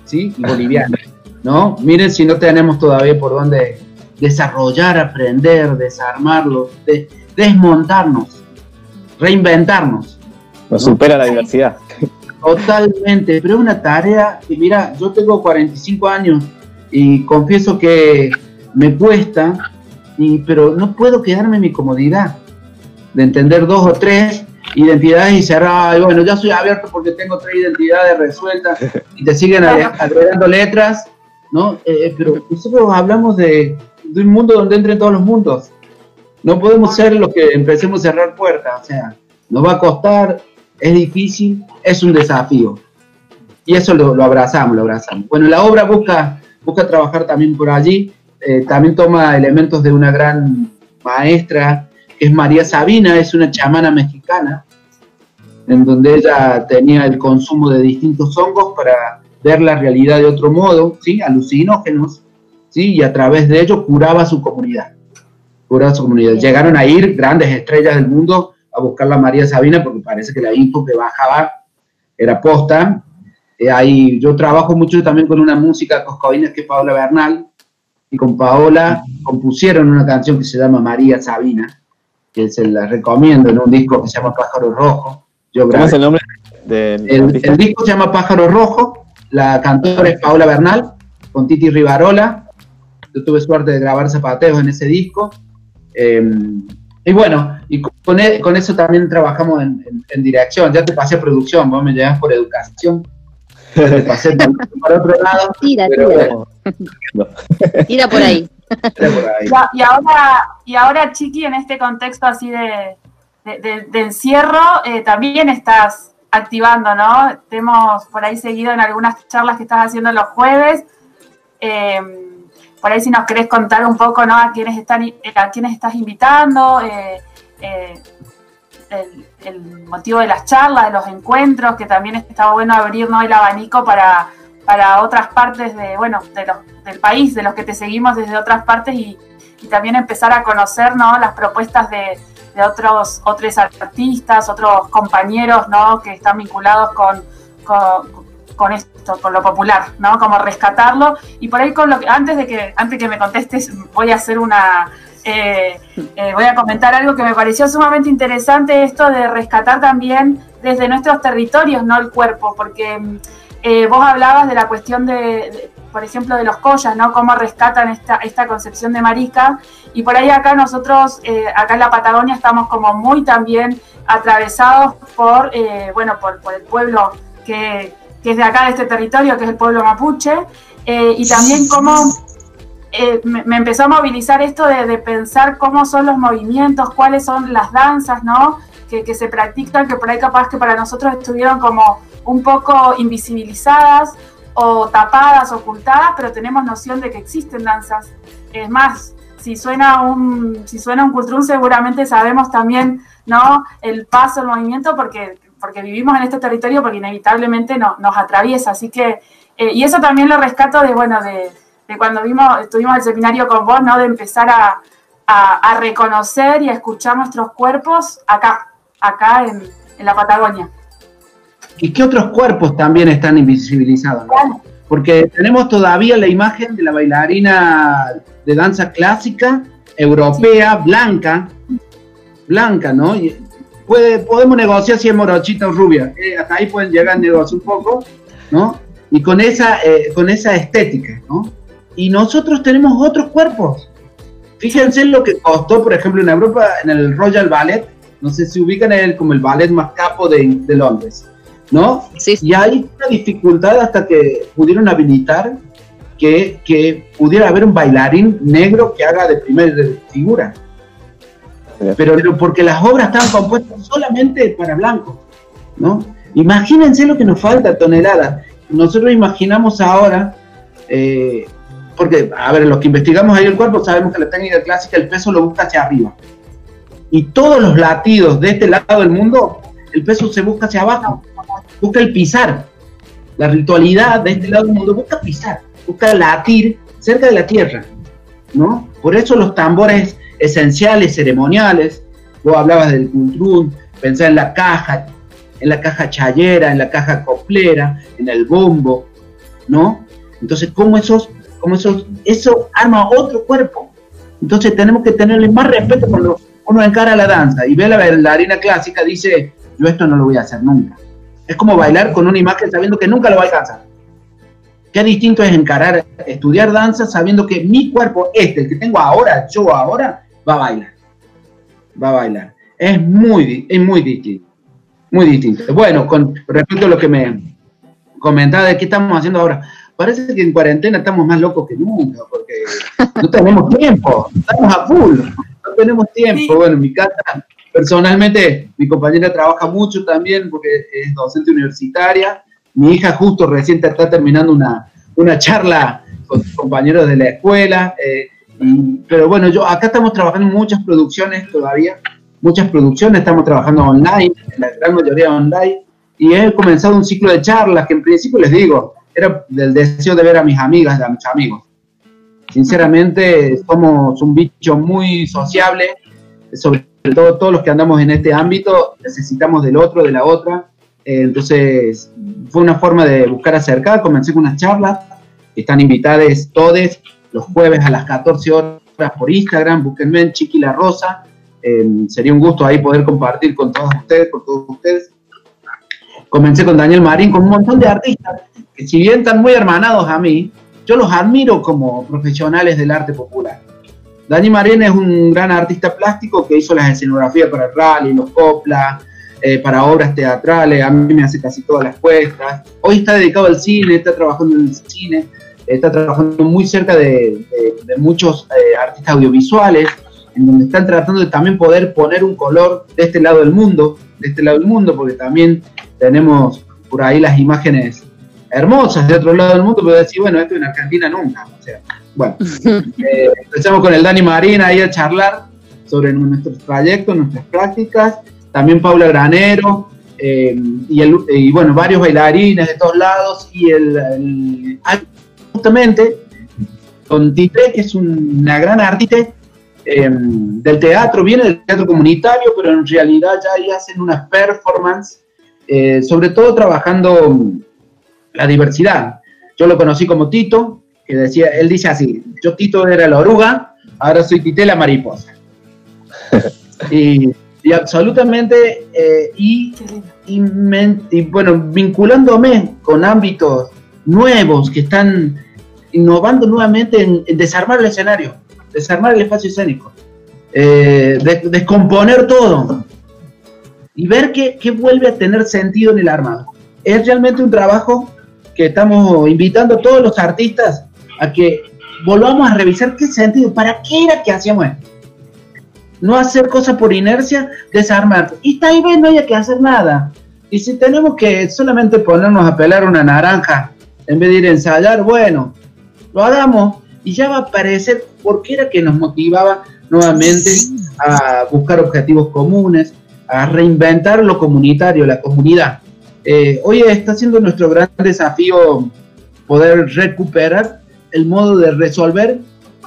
¿sí? Y boliviana, ¿no? Miren si no tenemos todavía por dónde desarrollar, aprender, desarmarlo, de- desmontarnos, reinventarnos. Nos supera la diversidad. Totalmente, pero es una tarea que, mira, yo tengo 45 años y confieso que me cuesta, y, pero no puedo quedarme en mi comodidad de entender dos o tres identidades y cerrar, "Ay, bueno, ya soy abierto porque tengo tres identidades resueltas y te siguen agre- agregando letras, ¿no? Eh, pero nosotros hablamos de, de un mundo donde entren todos los mundos. No podemos ser los que empecemos a cerrar puertas, o sea, nos va a costar, es difícil, es un desafío. Y eso lo, lo abrazamos, lo abrazamos. Bueno, la obra busca, busca trabajar también por allí, eh, también toma elementos de una gran maestra, que es María Sabina, es una chamana mexicana, en donde ella tenía el consumo de distintos hongos para ver la realidad de otro modo, ¿sí? alucinógenos, ¿sí? y a través de ello curaba su comunidad. Curaba su comunidad. Llegaron a ir grandes estrellas del mundo a buscar la María Sabina porque parece que la info que bajaba era posta. Eh, ahí, yo trabajo mucho también con una música coscovina que es Paola Bernal, y con Paola compusieron una canción que se llama María Sabina, que se la recomiendo en un disco que se llama Pájaro Rojo. Yo ¿Cómo grabé es el nombre del el, disco se llama Pájaro Rojo, la cantora es Paola Bernal, con Titi Rivarola. Yo tuve suerte de grabar zapateos en ese disco. Eh, y bueno, y con, e- con eso también trabajamos en, en- en dirección. Ya te pasé producción, vos me llevas por educación. Te pasé por, otro lado. Tira, Pero tira, bueno, tira por ahí. era por ahí. Y, ahora, y ahora, Chiqui, en este contexto así de, de- de- de encierro, eh, también estás activando, ¿no? Te hemos por ahí seguido en algunas charlas que estás haciendo los jueves. Eh, por ahí si nos querés contar un poco, ¿no? A quiénes están, a quiénes estás invitando, eh, eh, el, motivo de las charlas, de los encuentros, que también está bueno abrir el abanico para, para otras partes de, bueno, de los, del país, de los que te seguimos desde otras partes y, y también empezar a conocer ¿no? las propuestas de, de, otros, otros artistas, otros compañeros ¿no? que están vinculados con, con, con, esto, con lo popular, ¿no? Como rescatarlo. Y por ahí con lo que, antes de que, antes que me contestes, voy a hacer una eh, eh, voy a comentar algo que me pareció sumamente interesante, esto de rescatar también desde nuestros territorios, no el cuerpo, porque eh, vos hablabas de la cuestión de, por ejemplo, de los collas, ¿no? Cómo rescatan esta, esta concepción de marica. Y por ahí acá nosotros, acá en la Patagonia, estamos como muy también atravesados por, bueno, por, por, el pueblo que, que, es de acá, de este territorio, que es el pueblo mapuche. Eh, y también cómo eh, me, me, empezó a movilizar esto de, de, pensar cómo son los movimientos, cuáles son las danzas, ¿no? Que, que, se practican, que por ahí capaz que para nosotros estuvieron como un poco invisibilizadas o tapadas, ocultadas, pero tenemos noción de que existen danzas. Es más, si suena un, si suena un cultrún, seguramente sabemos también, ¿no? El paso, el movimiento, porque, porque vivimos en este territorio, porque inevitablemente no, nos atraviesa. Así que, eh, y eso también lo rescato de, bueno, de de cuando vimos, estuvimos el seminario con vos, ¿no? De empezar a, a, a reconocer y a escuchar nuestros cuerpos acá, acá en, en, la Patagonia. ¿Y qué otros cuerpos también están invisibilizados? ¿no? Porque tenemos todavía la imagen de la bailarina de danza clásica, europea, sí. blanca, blanca, ¿no? Y puede, podemos negociar si es morochita o rubia, eh, hasta ahí pueden llegar a negociar un poco, ¿no? Y con esa, eh, con esa estética, ¿no? y nosotros tenemos otros cuerpos. Fíjense lo que costó, por ejemplo, en Europa, en el Royal Ballet, no sé si ubican el, como el ballet más capo de, de Londres, ¿no? Sí. Y hay una dificultad hasta que pudieron habilitar que, que, pudiera haber un bailarín negro que haga de primera figura. Pero, pero porque las obras están compuestas solamente para blancos, ¿no? Imagínense lo que nos falta, toneladas. Nosotros imaginamos ahora eh, porque, a ver, los que investigamos ahí el cuerpo sabemos que la técnica clásica el peso lo busca hacia arriba. Y todos los latidos de este lado del mundo, el peso se busca hacia abajo. Busca el pisar. La ritualidad de este lado del mundo busca pisar, busca latir cerca de la tierra. ¿no? Por eso los tambores esenciales, ceremoniales, vos hablabas del cultrún, pensá en la caja, en la caja chayera, en la caja coplera, en el bombo, ¿no? Entonces, ¿cómo esos como eso, eso arma otro cuerpo. Entonces tenemos que tenerle más respeto cuando uno encara la danza y ve la bailarina clásica, dice, yo esto no lo voy a hacer nunca. Es como bailar con una imagen sabiendo que nunca lo va a alcanzar. Qué distinto es encarar, estudiar danza sabiendo que mi cuerpo, este, el que tengo ahora, yo ahora, va a bailar. Va a bailar. Es muy, es muy distinto. Muy distinto. Bueno, con respecto a lo que me comentaba de qué estamos haciendo ahora parece que en cuarentena estamos más locos que nunca, porque no tenemos tiempo, estamos a full, no tenemos tiempo. Bueno, en mi casa, personalmente, mi compañera trabaja mucho también porque es docente universitaria. Mi hija justo recién está terminando una, una charla con sus compañeros de la escuela. Eh, pero bueno, yo acá estamos trabajando en muchas producciones todavía, muchas producciones, estamos trabajando online, en la gran mayoría online, y he comenzado un ciclo de charlas que en principio les digo, era del deseo de ver a mis amigas, a mis amigos. Sinceramente, somos un bicho muy sociable, sobre todo todos los que andamos en este ámbito, necesitamos del otro, de la otra. Eh, entonces, fue una forma de buscar acercar, comencé con unas charlas, están invitadas todos los jueves a las 14 horas por Instagram, búsquenme en Chiqui La Rosa, eh, sería un gusto ahí poder compartir con todos ustedes, con todos ustedes. Comencé con Daniel Marín, con un montón de artistas que si bien están muy hermanados a mí, yo los admiro como profesionales del arte popular. Dani Marín es un gran artista plástico que hizo las escenografías para el rally, los coplas, eh, para obras teatrales, a mí me hace casi todas las puestas. Hoy está dedicado al cine, está trabajando en el cine, está trabajando muy cerca de, de, de muchos eh, artistas audiovisuales. en donde están tratando de también poder poner un color de este lado del mundo, de este lado del mundo, porque también tenemos por ahí las imágenes hermosas de otro lado del mundo, pero decir, bueno, esto en Argentina nunca. O sea, bueno, eh, empezamos con el Dani Marina ahí a charlar sobre nuestros trayectos, nuestras prácticas, también Paula Granero, eh, y, el, y, bueno, varios bailarines de todos lados, y el, el justamente con Tite, que es una gran artista eh, del teatro, viene del teatro comunitario, pero en realidad ya ahí hacen unas performance, eh, sobre todo trabajando la diversidad. Yo lo conocí como Tito, que decía, él dice así, yo Tito era la oruga, ahora soy Tite la mariposa. y, y, absolutamente, eh, y, y, me, y, bueno, vinculándome con ámbitos nuevos que están innovando nuevamente en, desarmar el escenario, desarmar el espacio escénico, eh, de, descomponer todo y ver qué, qué vuelve a tener sentido en el armado. Es realmente un trabajo que estamos invitando a todos los artistas a que volvamos a revisar qué sentido, para qué era que hacíamos esto. No hacer cosas por inercia, desarmar. Y tal vez no haya que hacer nada. Y si tenemos que solamente ponernos a pelar una naranja en vez de ir a ensayar, bueno, lo hagamos y ya va a aparecer por qué era que nos motivaba nuevamente a buscar objetivos comunes, a reinventar lo comunitario, la comunidad. Eh, hoy está siendo nuestro gran desafío poder recuperar el modo de resolver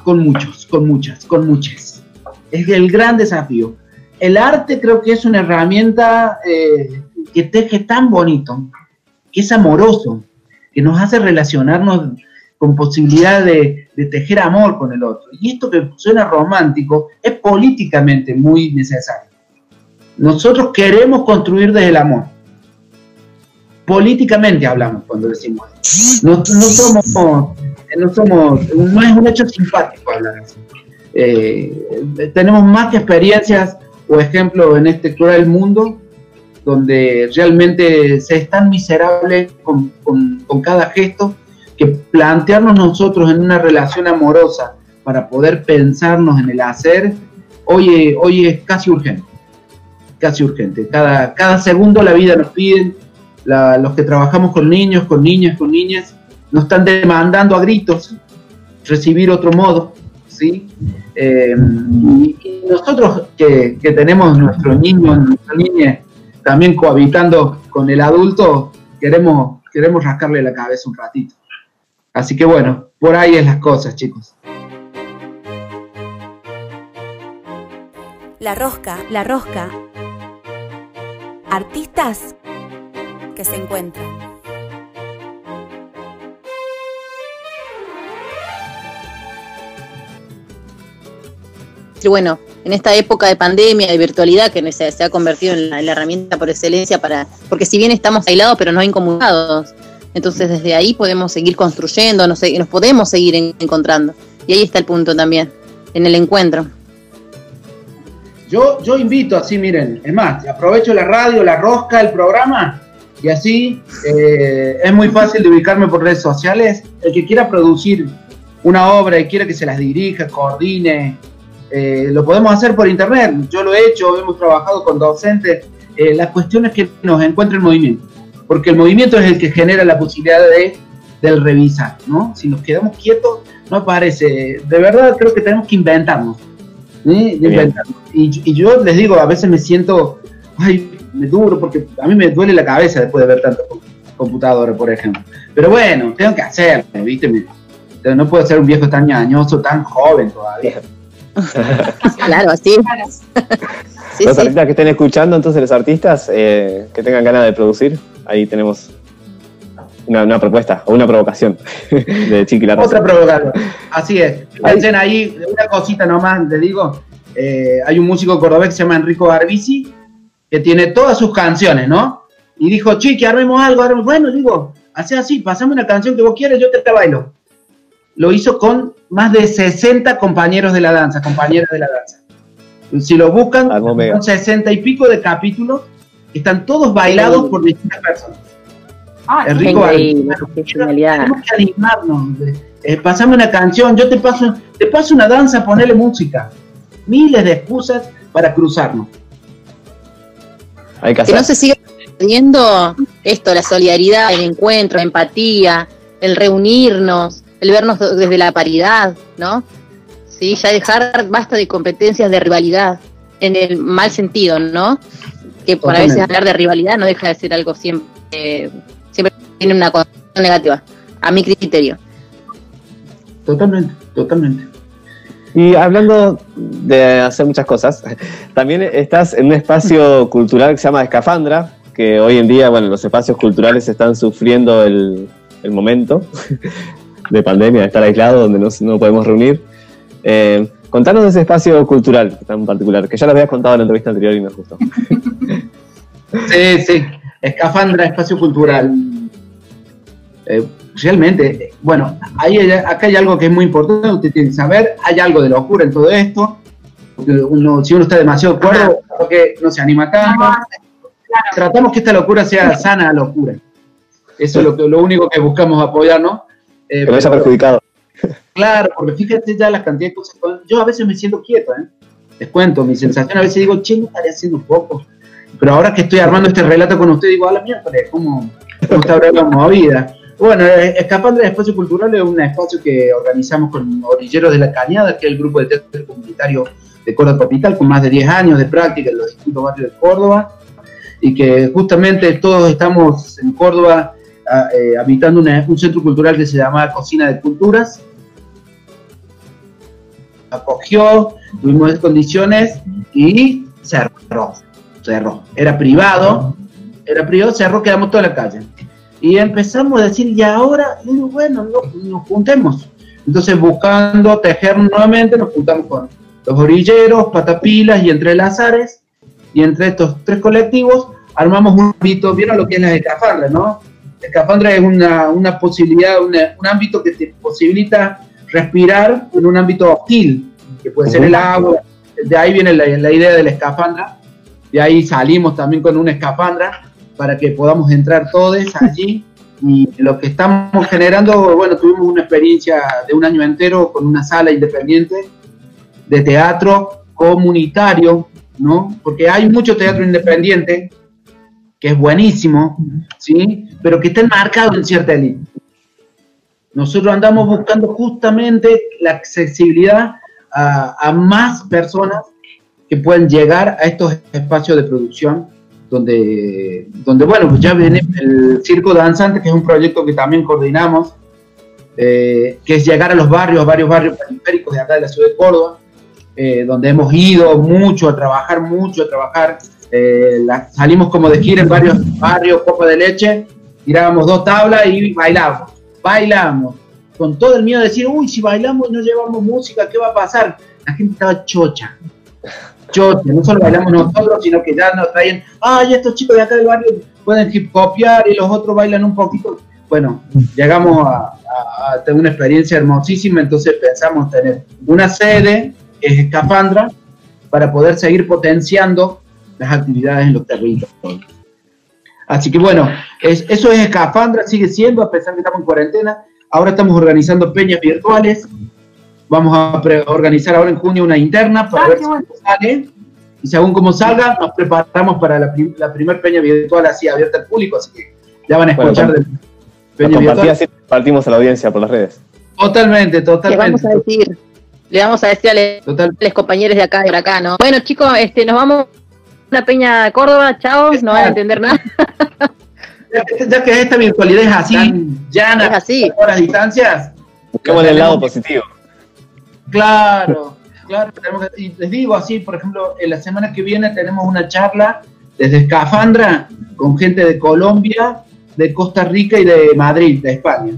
con muchos, con muchas, con muchas. Es el gran desafío. El arte creo que es una herramienta eh, que teje tan bonito, que es amoroso, que nos hace relacionarnos con posibilidad de, de, tejer amor con el otro. Y esto que suena romántico es políticamente muy necesario. Nosotros queremos construir desde el amor. Políticamente hablamos cuando decimos eso. No, no somos, no somos, no es un hecho simpático hablar así. Eh, tenemos más que experiencias o ejemplos en este cruel mundo donde realmente se es tan miserable con, con, con cada gesto plantearnos nosotros en una relación amorosa para poder pensarnos en el hacer, hoy, hoy es casi urgente, casi urgente. Cada, cada segundo la vida nos piden, la, los que trabajamos con niños, con niñas, con niñas, nos están demandando a gritos recibir otro modo, ¿sí? Eh, y, nosotros que, tenemos nuestros niños, nuestra también cohabitando con el adulto, queremos, queremos rascarle la cabeza un ratito. Así que bueno, por ahí es las cosas, chicos. La rosca, la rosca. Artistas que se encuentran. Bueno, en esta época de pandemia, de virtualidad, que se, se ha convertido en la, en la, herramienta por excelencia para, porque si bien estamos aislados, pero no incomunicados, entonces desde ahí podemos seguir construyendo, nos, nos podemos seguir en, encontrando. Y ahí está el punto también, en el encuentro. Yo, yo invito así, miren, es más, aprovecho la radio, la rosca, el programa, y así eh, es muy fácil de ubicarme por redes sociales. El que quiera producir una obra y quiera que se las dirija, coordine, eh, lo podemos hacer por internet. Yo lo he hecho, hemos trabajado con docentes. Eh, la cuestión es que nos encuentre el movimiento porque el movimiento es el que genera la posibilidad de, del revisar, ¿no? Si nos quedamos quietos, no aparece. De verdad creo que tenemos que inventarnos. inventarnos. Y, y, yo les digo, a veces me siento, ay, me duro, porque a mí me duele la cabeza después de ver tanto computadores, por ejemplo. Pero bueno, tengo que hacerlo, ¿viste? No puedo ser un viejo tan ñañoso, tan joven todavía. claro, así. sí, los sí. artistas que estén escuchando, entonces los artistas eh, que tengan ganas de producir, ahí tenemos una, una, propuesta o una provocación de Chiqui la Otra provocación, así es. Piensen ahí, una cosita nomás, les digo, eh, hay un músico cordobés que se llama Enrico Barbisi, que tiene todas sus canciones, ¿no? Y dijo, Chiqui, armemos algo, armemos. bueno, digo, hace así, pasame una canción que vos quieras, yo te, te bailo. Lo hizo con más de 60 compañeros de la danza, compañeras de la danza. Si lo buscan, son 60 y pico de capítulos están todos bailados por distintas personas. Ah, es rico Tenemos que animarnos. Eh, pasame una canción, yo te paso, te paso una danza, ponele música. miles de excusas para cruzarnos. Hay que Que no se siga perdiendo esto, la solidaridad, el encuentro, la empatía, el reunirnos, el vernos desde la paridad, ¿no? Sí, ya dejar, basta de competencias de rivalidad, en el mal sentido, ¿no? Que por a veces hablar de rivalidad no deja de ser algo siempre, siempre tiene una connotación negativa, a mi criterio. Totalmente, totalmente. Y hablando de hacer muchas cosas, también estás en un espacio cultural que se llama Escafandra, que hoy en día, bueno, los espacios culturales están sufriendo el, el momento de pandemia, de estar aislados, donde no, no podemos reunir. Eh, contanos de ese espacio cultural tan particular, que ya lo habías contado en la entrevista anterior y me gustó. Sí, sí. Escafandra, espacio cultural. Eh, realmente, bueno, ahí hay- acá hay algo que es muy importante, usted tiene que saber, hay algo de locura en todo esto. porque uno, si uno está demasiado cuerdo, porque no se anima tanto. Tratamos que esta locura sea sana locura. Eso es lo, que, lo único que buscamos apoyar, ¿no? Eh, Que no haya pero- perjudicado. Claro, porque fíjate ya la cantidad de cosas. Yo a veces me siento quieto, ¿eh? Les cuento, mi sensación a veces digo, che, no estaré haciendo poco. Pero ahora que estoy armando este relato con usted, digo, a la mierda, ¿cómo, cómo está la movida? Bueno, eh, Escapando del Espacio Cultural es un espacio que organizamos con Orilleros de la Cañada, que es el grupo de teatro comunitario de Córdoba Capital, con más de 10 años de práctica en los distintos barrios de Córdoba, y que justamente todos estamos en Córdoba ah, eh, habitando un centro cultural que se llama Cocina de Culturas, acogió, tuvimos las condiciones y cerró, cerró. Era privado, era privado, cerró, quedamos toda la calle. Y empezamos a decir, y ahora, Y bueno, no- nos juntemos. Entonces, buscando tejer nuevamente, nos juntamos con los orilleros, patapilas y entre Lazares, y entre estos tres colectivos, armamos un ámbito, vieron lo que es la escafandra, ¿no? La escafandra es una, una posibilidad, una- un ámbito que te posibilita respirar en un ámbito hostil, que puede ser el agua, de ahí viene la, la idea de la escafandra, de ahí salimos también con una escafandra para que podamos entrar todos allí y lo que estamos generando, bueno, tuvimos una experiencia de un año entero con una sala independiente de teatro comunitario, ¿no? Porque hay mucho teatro independiente que es buenísimo, ¿sí? Pero que está enmarcado en cierta élite. Nosotros andamos buscando justamente la accesibilidad a, a más personas que puedan llegar a estos espacios de producción donde, donde bueno, pues ya viene el Circo Danzante, que es un proyecto que también coordinamos, eh, que es llegar a los barrios, varios barrios periféricos de acá de la ciudad de Córdoba, eh, donde hemos ido mucho a trabajar, mucho a trabajar. eh, la- salimos como de gira en varios barrios, copa de leche, tirábamos dos tablas y bailamos, bailamos, con todo el miedo de decir, uy, si bailamos y no llevamos música, ¿qué va a pasar? La gente estaba chocha, chocha, no solo bailamos nosotros, sino que ya nos traen, ay, estos chicos de acá del barrio pueden hip copiar y los otros bailan un poquito. Bueno, llegamos a, a- a tener una experiencia hermosísima, entonces pensamos tener una sede, que es Escafandra, para poder seguir potenciando las actividades en los territorios. Así que bueno, es- eso es Escafandra, sigue siendo, a pesar que estamos en cuarentena. Ahora estamos organizando peñas virtuales. Vamos a pre- organizar ahora en junio una interna para Ah, ver qué si bueno. sale. Y según como salga, nos preparamos para la, prim- la primera peña virtual así abierta al público. Así que ya van a Bueno, escuchar de peña virtual. así, compartimos a la audiencia por las redes. Totalmente, Le totalmente. vamos a decir, le vamos a decir a los compañeros de acá y de acá, ¿no? Bueno, chicos, este, nos vamos a una peña de Córdoba, chao, no van a entender nada. Ya que, ya que esta virtualidad es así, llana, Es así. a las distancias. Busquemos el lado positivo. Claro, claro. tenemos que- y les digo así, por ejemplo, en la semana que viene tenemos una charla desde Escafandra con gente de Colombia, de Costa Rica y de Madrid, de España,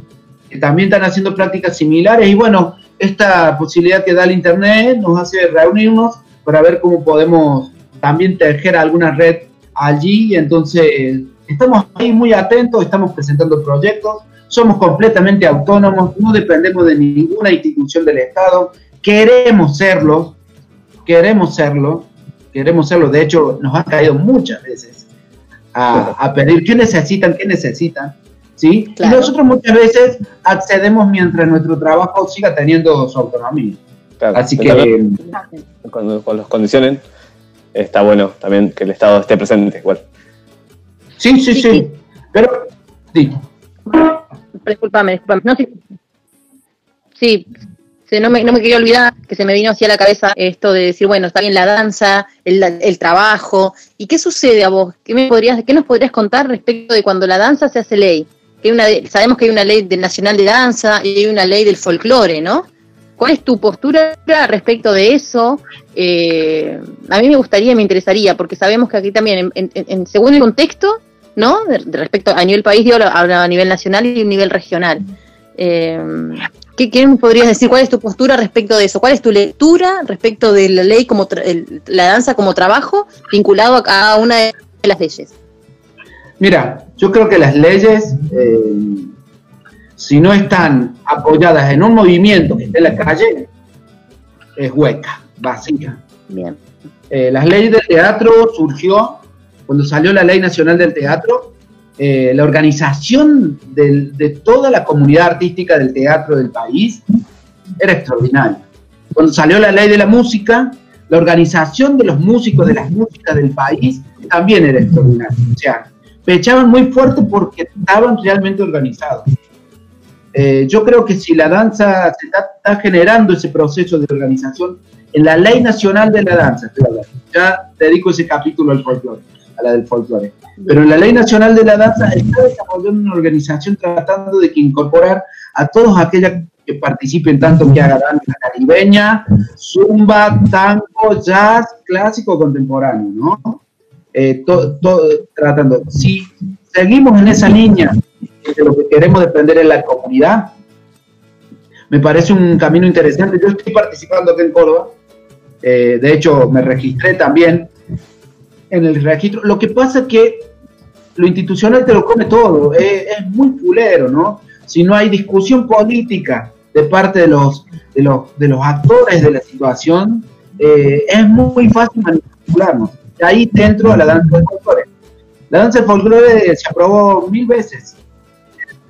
que también están haciendo prácticas similares. Y bueno, esta posibilidad que da el Internet nos hace reunirnos para ver cómo podemos también tejer alguna red allí. Entonces, estamos ahí muy atentos, estamos presentando proyectos, somos completamente autónomos, no dependemos de ninguna institución del Estado, queremos serlo, queremos serlo, queremos serlo. De hecho, nos han caído muchas veces a, a pedir qué necesitan, qué necesitan. ¿sí? Claro. Y nosotros muchas veces accedemos mientras nuestro trabajo siga teniendo su autonomía. Claro, Así que cuando, cuando los condicionen, está bueno también que el Estado esté presente igual. sí, sí, Sí, sí. sí. Pero sí, Disculpame, disculpame. No, sí, sí, sí, no, me, no me quería olvidar que se me vino hacia la cabeza esto de decir, bueno, está bien la danza, el, el trabajo. ¿Y qué sucede a vos? ¿Qué, me podrías, ¿Qué nos podrías contar respecto de cuando la danza se hace ley? Que una sabemos que hay una ley de- nacional de danza y hay una ley del folclore, ¿no? ¿Cuál es tu postura respecto de eso? Eh, a mí me gustaría me interesaría, porque sabemos que aquí también, en, según el contexto, ¿no? Respecto a nivel país, digo, habla a nivel nacional y a nivel regional. Eh, ¿qué, qué podrías decir? ¿Cuál es tu postura respecto de eso? ¿Cuál es tu lectura respecto de la ley como tra- el- la danza como trabajo vinculado a cada una de las leyes? Mira, yo creo que las leyes, eh, si no están apoyadas en un movimiento que esté en la calle, es hueca, vacía. Bien. Eh, las leyes del teatro surgió cuando salió la Ley Nacional del Teatro. Eh, la organización del- de toda la comunidad artística del teatro del país era extraordinaria. Cuando salió la Ley de la Música, la organización de los músicos de las músicas del país también era extraordinaria. O sea, pechaban muy fuerte porque estaban realmente organizados. Eh, yo creo que si la danza se está, está generando ese proceso de organización en la Ley Nacional de la Danza, ya dedico ese capítulo al folclore, a la del folclore. Pero la Ley Nacional de la Danza está desarrollando una organización tratando de incorporar a todos aquellos que participen, tanto que hagan danza caribeña, zumba, tango, jazz, clásico, contemporáneo, ¿no? Eh, tratando. Si seguimos en esa línea de lo que queremos defender en la comunidad, me parece un camino interesante. Yo estoy participando aquí en Córdoba, eh, de hecho me registré también en el registro. Lo que pasa es que lo institucional te lo come todo, eh, es muy fulero, ¿no? Si no hay discusión política de parte de los, de los, de los actores de la situación, eh, es muy fácil manipularnos. Ahí dentro de la danza del folclore. La danza del folclore se aprobó mil veces,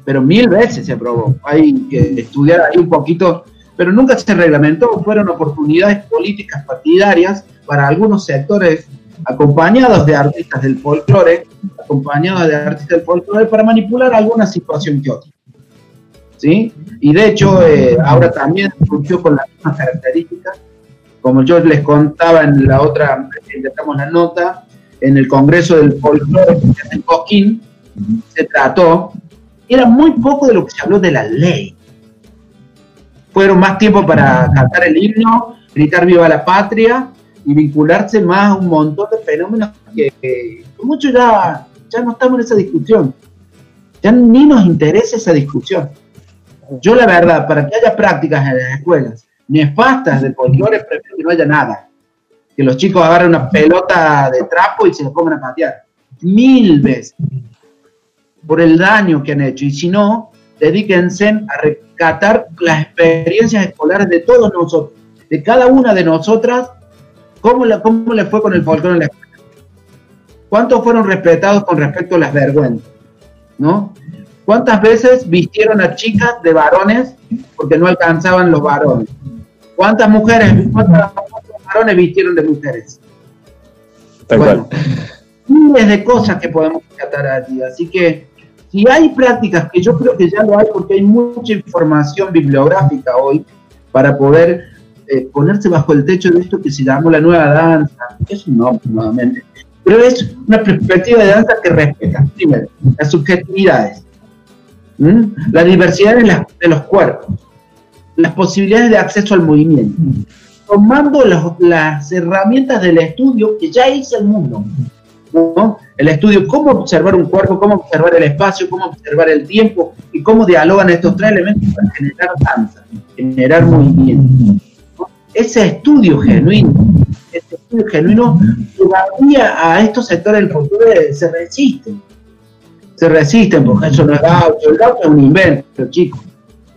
pero mil veces se aprobó. Hay que estudiar ahí un poquito, pero nunca se reglamentó. Fueron oportunidades políticas partidarias para algunos sectores acompañados de artistas del folclore, acompañados de artistas del folclore para manipular alguna situación que otra. ¿Sí? Y de hecho, eh, ahora también surgió con las mismas características. Como yo les contaba en la otra, intentamos la nota, en el Congreso del Folclore en Coquín, se trató, era muy poco de lo que se habló de la ley. Fueron más tiempo para cantar el himno, gritar viva la patria y vincularse más a un montón de fenómenos que, que muchos ya, ya no estamos en esa discusión. Ya ni nos interesa esa discusión. Yo la verdad, para que haya prácticas en las escuelas nefastas de folclore, prefiero que no haya nada. Que los chicos agarren una pelota de trapo y se la pongan a patear. Mil veces. Por el daño que han hecho. Y si no, dedíquense a rescatar las experiencias escolares de todos nosotros, de cada una de nosotras, cómo, la, cómo le fue con el folclore en la escuela. ¿Cuántos fueron respetados con respecto a las vergüenzas? ¿No? ¿Cuántas veces vistieron a chicas de varones porque no alcanzaban los varones? ¿Cuántas mujeres, cuántos varones vistieron de mujeres? Tal Bueno, cual. miles de cosas que podemos tratar allí. Así que si hay prácticas, que yo creo que ya lo hay porque hay mucha información bibliográfica hoy para poder eh, ponerse bajo el techo de esto que se llamó la nueva danza, es un nombre nuevamente, pero es una perspectiva de danza que respeta, primero, las subjetividades, ¿m? la diversidad de, las- de los cuerpos, las posibilidades de acceso al movimiento, tomando los- las herramientas del estudio que ya hizo el mundo. ¿no? El estudio, cómo observar un cuerpo, cómo observar el espacio, cómo observar el tiempo y cómo dialogan estos tres elementos para generar danza, generar movimiento. Ese estudio genuino, ese estudio genuino todavía a estos sectores del folclore se resisten. Se resisten porque eso no es gaucho. El gaucho es un invento, chicos.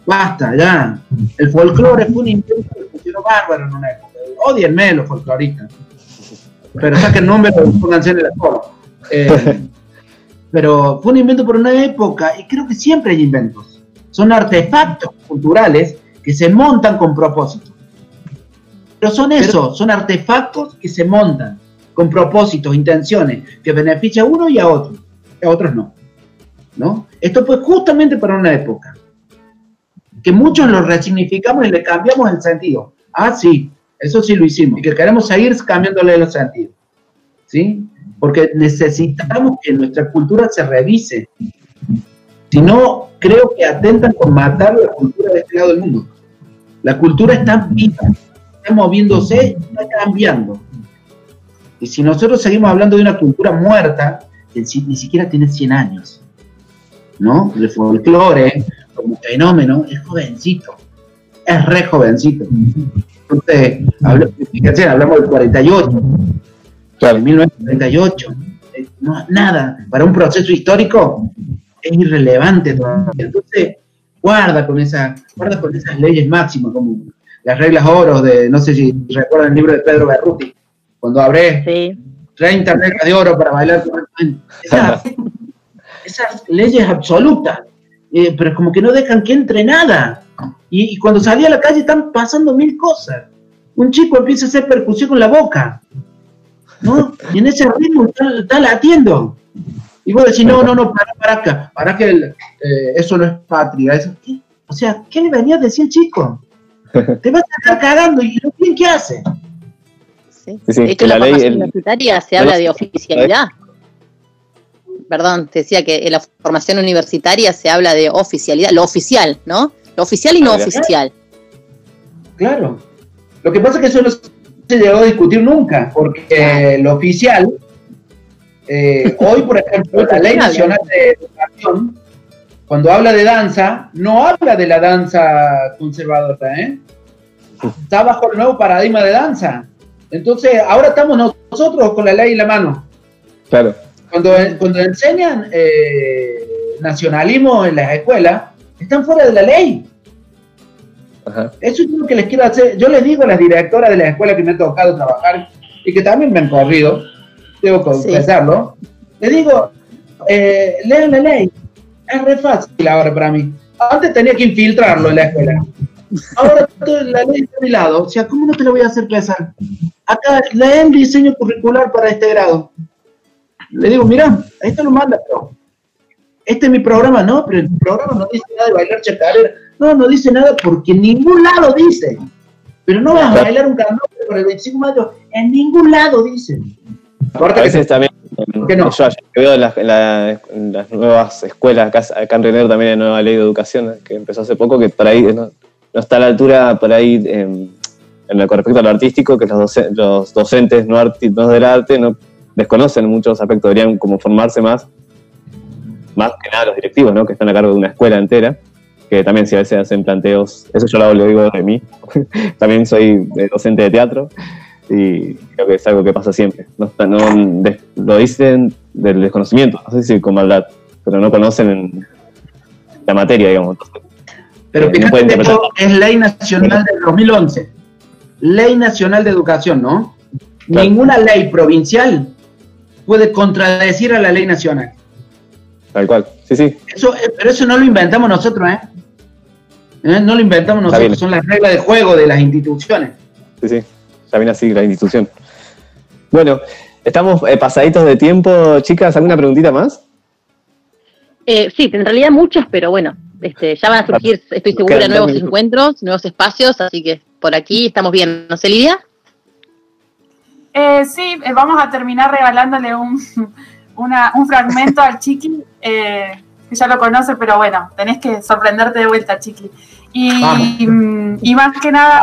Basta, ya. El folclore fue un invento que funcionó bárbaro en una época. Odienme los folcloristas pero saquen nombre y pónganse en el actor. Eh, pero fue un invento por una época y creo que siempre hay inventos. Son artefactos culturales que se montan con propósito. Pero son eso, son artefactos que se montan con propósitos, intenciones, que beneficia a uno y a otro, a otros no. ¿no? Esto fue justamente para una época, que muchos lo resignificamos y le cambiamos el sentido. Ah, sí, eso sí lo hicimos, y que queremos seguir cambiándole el sentido. ¿Sí? Porque necesitamos que nuestra cultura se revise. Si no, creo que atentan con matar la cultura de este lado del mundo. La cultura está viva, está moviéndose, está cambiando. Y si nosotros seguimos hablando de una cultura muerta, que ni siquiera tiene 100 años, ¿no? El folclore, como fenómeno, es jovencito, es re jovencito. Entonces, fíjense, hablamos del 48, claro. 1948, eh, no, nada, para un proceso histórico es irrelevante Entonces, guarda con, esa, guarda con esas leyes máximas, como las reglas oro de, no sé si recuerdan el libro de Pedro Berruti, cuando abre 30 reglas de oro para bailar esas, esas leyes absolutas, eh, pero como que no dejan que entre nada. Y, cuando salí a la calle están pasando mil cosas. Un chico empieza a hacer percusión con la boca, ¿no? Y en ese ritmo está, latiendo. Y vos decís, no, no, no, para, para acá, para que eh, eso no es patria. Eso, O sea, ¿qué le venía a decir el chico? Te vas a estar cagando y lo bien que hace. Sí. de hecho, la, ley universitaria se habla de oficialidad. Perdón, te decía que en la formación universitaria se habla de oficialidad, lo oficial, ¿no? Lo oficial y no oficial. Claro. Lo que pasa es que eso no se llegó a discutir nunca, porque lo oficial, eh, hoy, por ejemplo, la Ley Nacional de Educación, cuando habla de danza, no habla de la danza conservadora, ¿eh? Está bajo el nuevo paradigma de danza. Entonces, ahora estamos nosotros con la ley en la mano. Claro. Cuando, cuando enseñan eh, nacionalismo en las escuelas, están fuera de la ley. Eso es lo que les quiero hacer. Yo les digo a las directoras de la escuela que me ha tocado trabajar y que también me han corrido, debo confesarlo, les digo, eh, lean la ley. Es re fácil ahora para mí. Antes tenía que infiltrarlo en la escuela. Ahora la ley está a mi lado. O sea, ¿cómo no te lo voy a hacer pesar? Acá leen diseño curricular para este grado. Le digo, mira, esto lo manda, pero este es mi programa, no, pero el programa no dice nada de bailar chacarera. No, no dice nada porque en ningún lado dice. Pero no vas a bailar un carnaval por el 25 de mayo, en ningún lado dice. A veces también, ¿Qué no? yo veo en, las nuevas escuelas, acá, acá en Renero también hay nueva ley de educación que empezó hace poco, que por ahí no, está a la altura, por ahí, en, en lo con respecto a lo artístico, que los, los docentes no, no del arte no desconocen muchos aspectos, deberían como formarse más más que nada los directivos, ¿no? Que están a cargo de una escuela entera, que también si a veces hacen planteos, eso yo lo, digo de mí, también soy docente de teatro y creo que es algo que pasa siempre. No, lo dicen del desconocimiento, no sé si con maldad, pero no conocen la materia, digamos. Pero fíjate que esto es ley nacional del 2011, ley nacional de educación, ¿no? Ninguna ley provincial puede contradecir a la ley nacional. Tal cual, sí, sí. Eso, eh, pero eso no lo inventamos nosotros, ¿eh? ¿Eh? No lo inventamos nosotros, son las reglas de juego de las instituciones. Sí, sí, viene así la institución. Bueno, estamos eh, pasaditos de tiempo, chicas, ¿alguna preguntita más? sí, en realidad muchas, pero bueno, este, ya van a surgir, estoy segura, nuevos encuentros, nuevos espacios, así que por aquí estamos bien. ¿No sé, Lidia? sí, vamos a terminar regalándole un, un fragmento al Chiqui, eh, que ya lo conoce, pero bueno, tenés que sorprenderte de vuelta, Chiqui. Y, más que nada,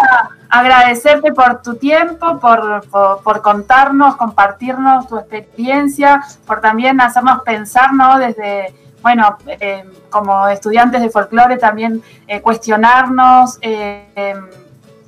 agradecerte por tu tiempo, por, contarnos, compartirnos tu experiencia, por también hacernos pensar, ¿no? Desde, bueno, eh, como estudiantes de folclore, también eh, cuestionarnos, em,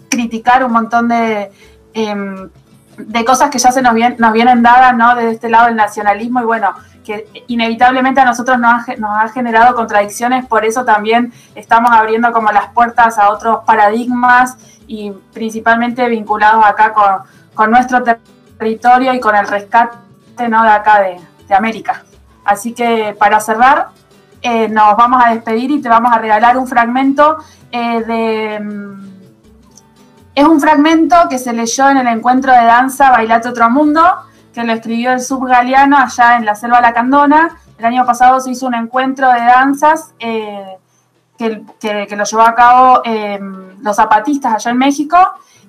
criticar un montón de em, de cosas que ya se nos, nos vienen dadas, ¿no? Desde este lado del nacionalismo y bueno, que inevitablemente a nosotros nos, ha generado contradicciones, por eso también estamos abriendo como las puertas a otros paradigmas y principalmente vinculados acá con, nuestro territorio y con el rescate, ¿no? De acá de, América. Así que para cerrar, eh, nos vamos a despedir y te vamos a regalar un fragmento eh, de es un fragmento que se leyó en el encuentro de danza Bailate Otro Mundo, que lo escribió el subgaleano allá en la selva lacandona. El año pasado se hizo un encuentro de danzas eh, que, que- lo llevó a cabo eh, los zapatistas allá en México.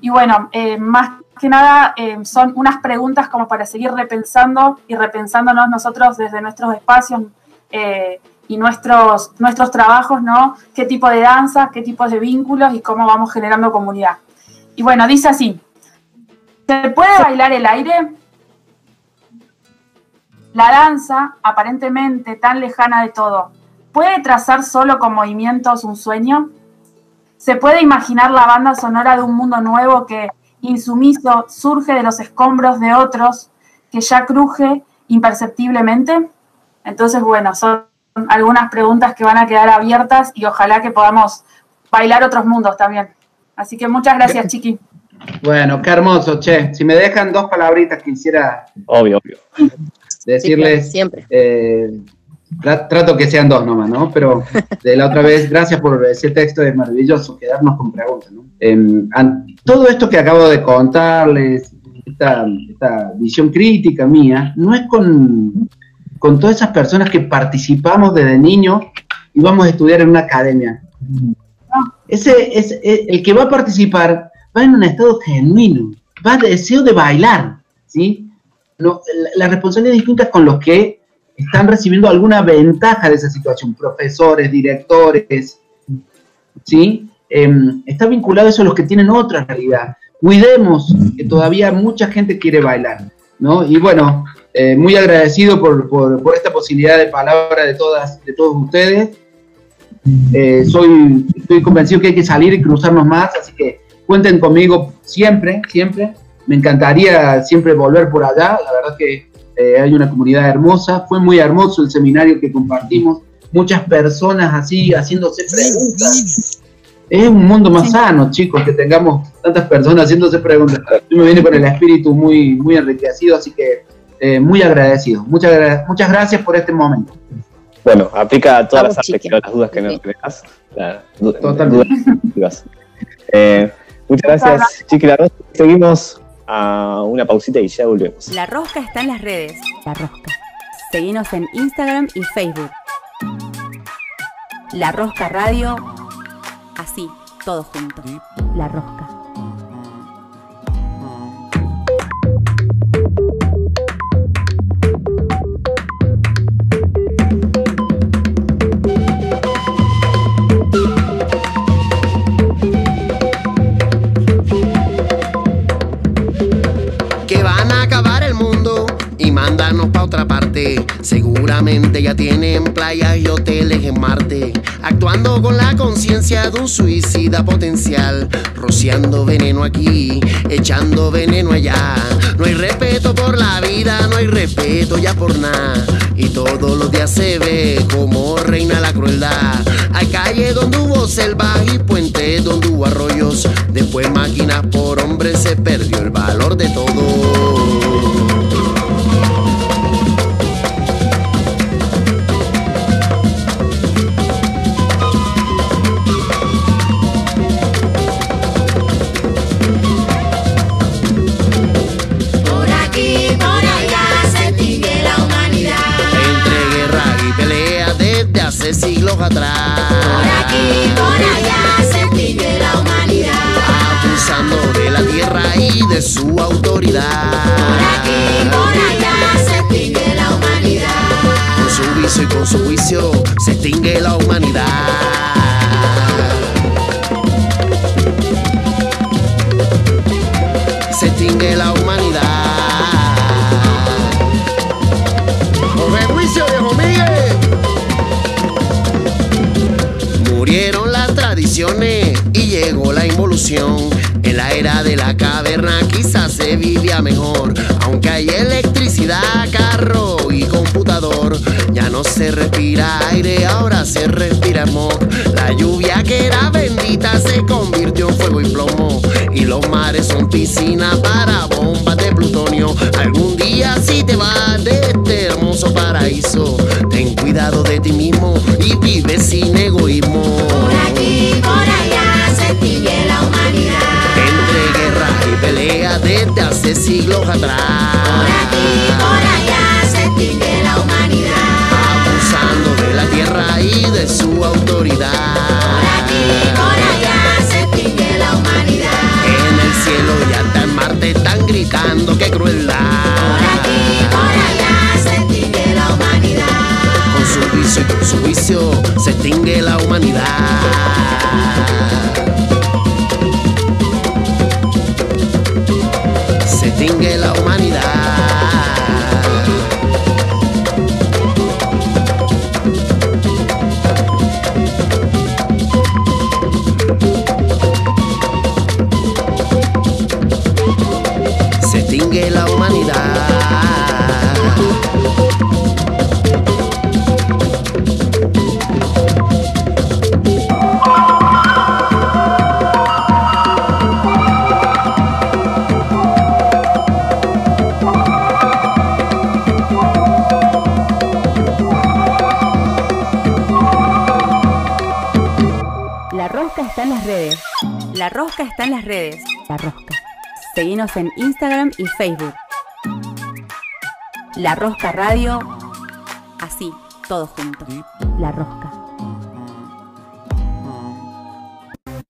Y bueno, eh, más que nada eh, son unas preguntas como para seguir repensando y repensándonos nosotros desde nuestros espacios eh, y nuestros, nuestros trabajos, ¿no? ¿Qué tipo de danzas, qué tipos de vínculos y cómo vamos generando comunidad? Y bueno, dice así, ¿se puede bailar el aire? La danza, aparentemente tan lejana de todo, ¿puede trazar solo con movimientos un sueño? ¿Se puede imaginar la banda sonora de un mundo nuevo que, insumiso, surge de los escombros de otros, que ya cruje imperceptiblemente? Entonces, bueno, son algunas preguntas que van a quedar abiertas y ojalá que podamos bailar otros mundos también. Así que muchas gracias, Chiqui. Bueno, qué hermoso, che. Si me dejan dos palabritas quisiera Obvio, obvio. Decirles, siempre. eh, tra- trato que sean dos nomás, ¿no? Pero de la otra vez, gracias por ese texto, es maravilloso quedarnos con preguntas, ¿no? Em, todo esto que acabo de contarles, esta, esta visión crítica mía, no es con, con todas esas personas que participamos desde niños y vamos a estudiar en una academia. Ese es el que va a participar, va en un estado genuino, va de deseo de bailar, ¿sí? No, la, la responsabilidad es con los que están recibiendo alguna ventaja de esa situación, profesores, directores, ¿sí? Em, está vinculado eso a los que tienen otra realidad. Cuidemos que todavía mucha gente quiere bailar, ¿no? Y bueno, eh, muy agradecido por, por- por esta posibilidad de palabra de todas, de todos ustedes. Eh, soy, estoy convencido que hay que salir y cruzarnos más, así que cuenten conmigo siempre, siempre. Me encantaría siempre volver por allá, la verdad que eh, hay una comunidad hermosa, fue muy hermoso el seminario que compartimos, muchas personas así haciéndose preguntas. Es un mundo más Sí. sano, chicos, que tengamos tantas personas haciéndose preguntas. Yo me vine con el espíritu muy, muy enriquecido, así que eh, muy agradecido. Muchas, gra- muchas gracias por este momento. Bueno, aplica a todas Vamos, las artes, las dudas que nos du- Totalmente. dudas creativas. Eh, muchas gracias, Chiqui. Seguimos a una pausita y ya volvemos. La Rosca está en las redes. La Rosca. Seguinos en Instagram y Facebook. La Rosca Radio. Así, todo junto. La Rosca. Y mandarnos pa' otra parte. Seguramente ya tienen playas y hoteles en Marte. Actuando con la conciencia de un suicida potencial. Rociando veneno aquí, echando veneno allá. No hay respeto por la vida, no hay respeto ya por nada. Y todos los días se ve como reina la crueldad. Hay calles donde hubo selvas y puentes donde hubo arroyos. Después máquinas por hombres se perdió el valor de todo. Atrás. Por aquí, por allá se extingue la humanidad. Abusando de la tierra y de su autoridad. Por aquí, por allá se extingue la humanidad. Con su vicio y con su juicio se extingue la humanidad. Se extingue la humanidad. Murieron las tradiciones y llegó la involución. En la era de la caverna quizás se vivía mejor. Aunque hay electricidad, carro y computador. Ya no se respira aire, ahora se respira smog. La lluvia que era bendita se convirtió en fuego y plomo. Y los mares son piscinas para bombas de plutonio. Algún día si te vas de este paraíso, ten cuidado de ti mismo y vive sin egoísmo. Por aquí, por allá se extingue la humanidad. Entre años atrás. Por aquí, por allá se extingue la humanidad. Abusando de la tierra y de su autoridad. Por aquí, por allá se extingue la humanidad. En el cielo y hasta en Marte están gritando qué crueldad. Extingue la humanidad. En Instagram y Facebook. La Rosca Radio. Así, todo junto. La Rosca.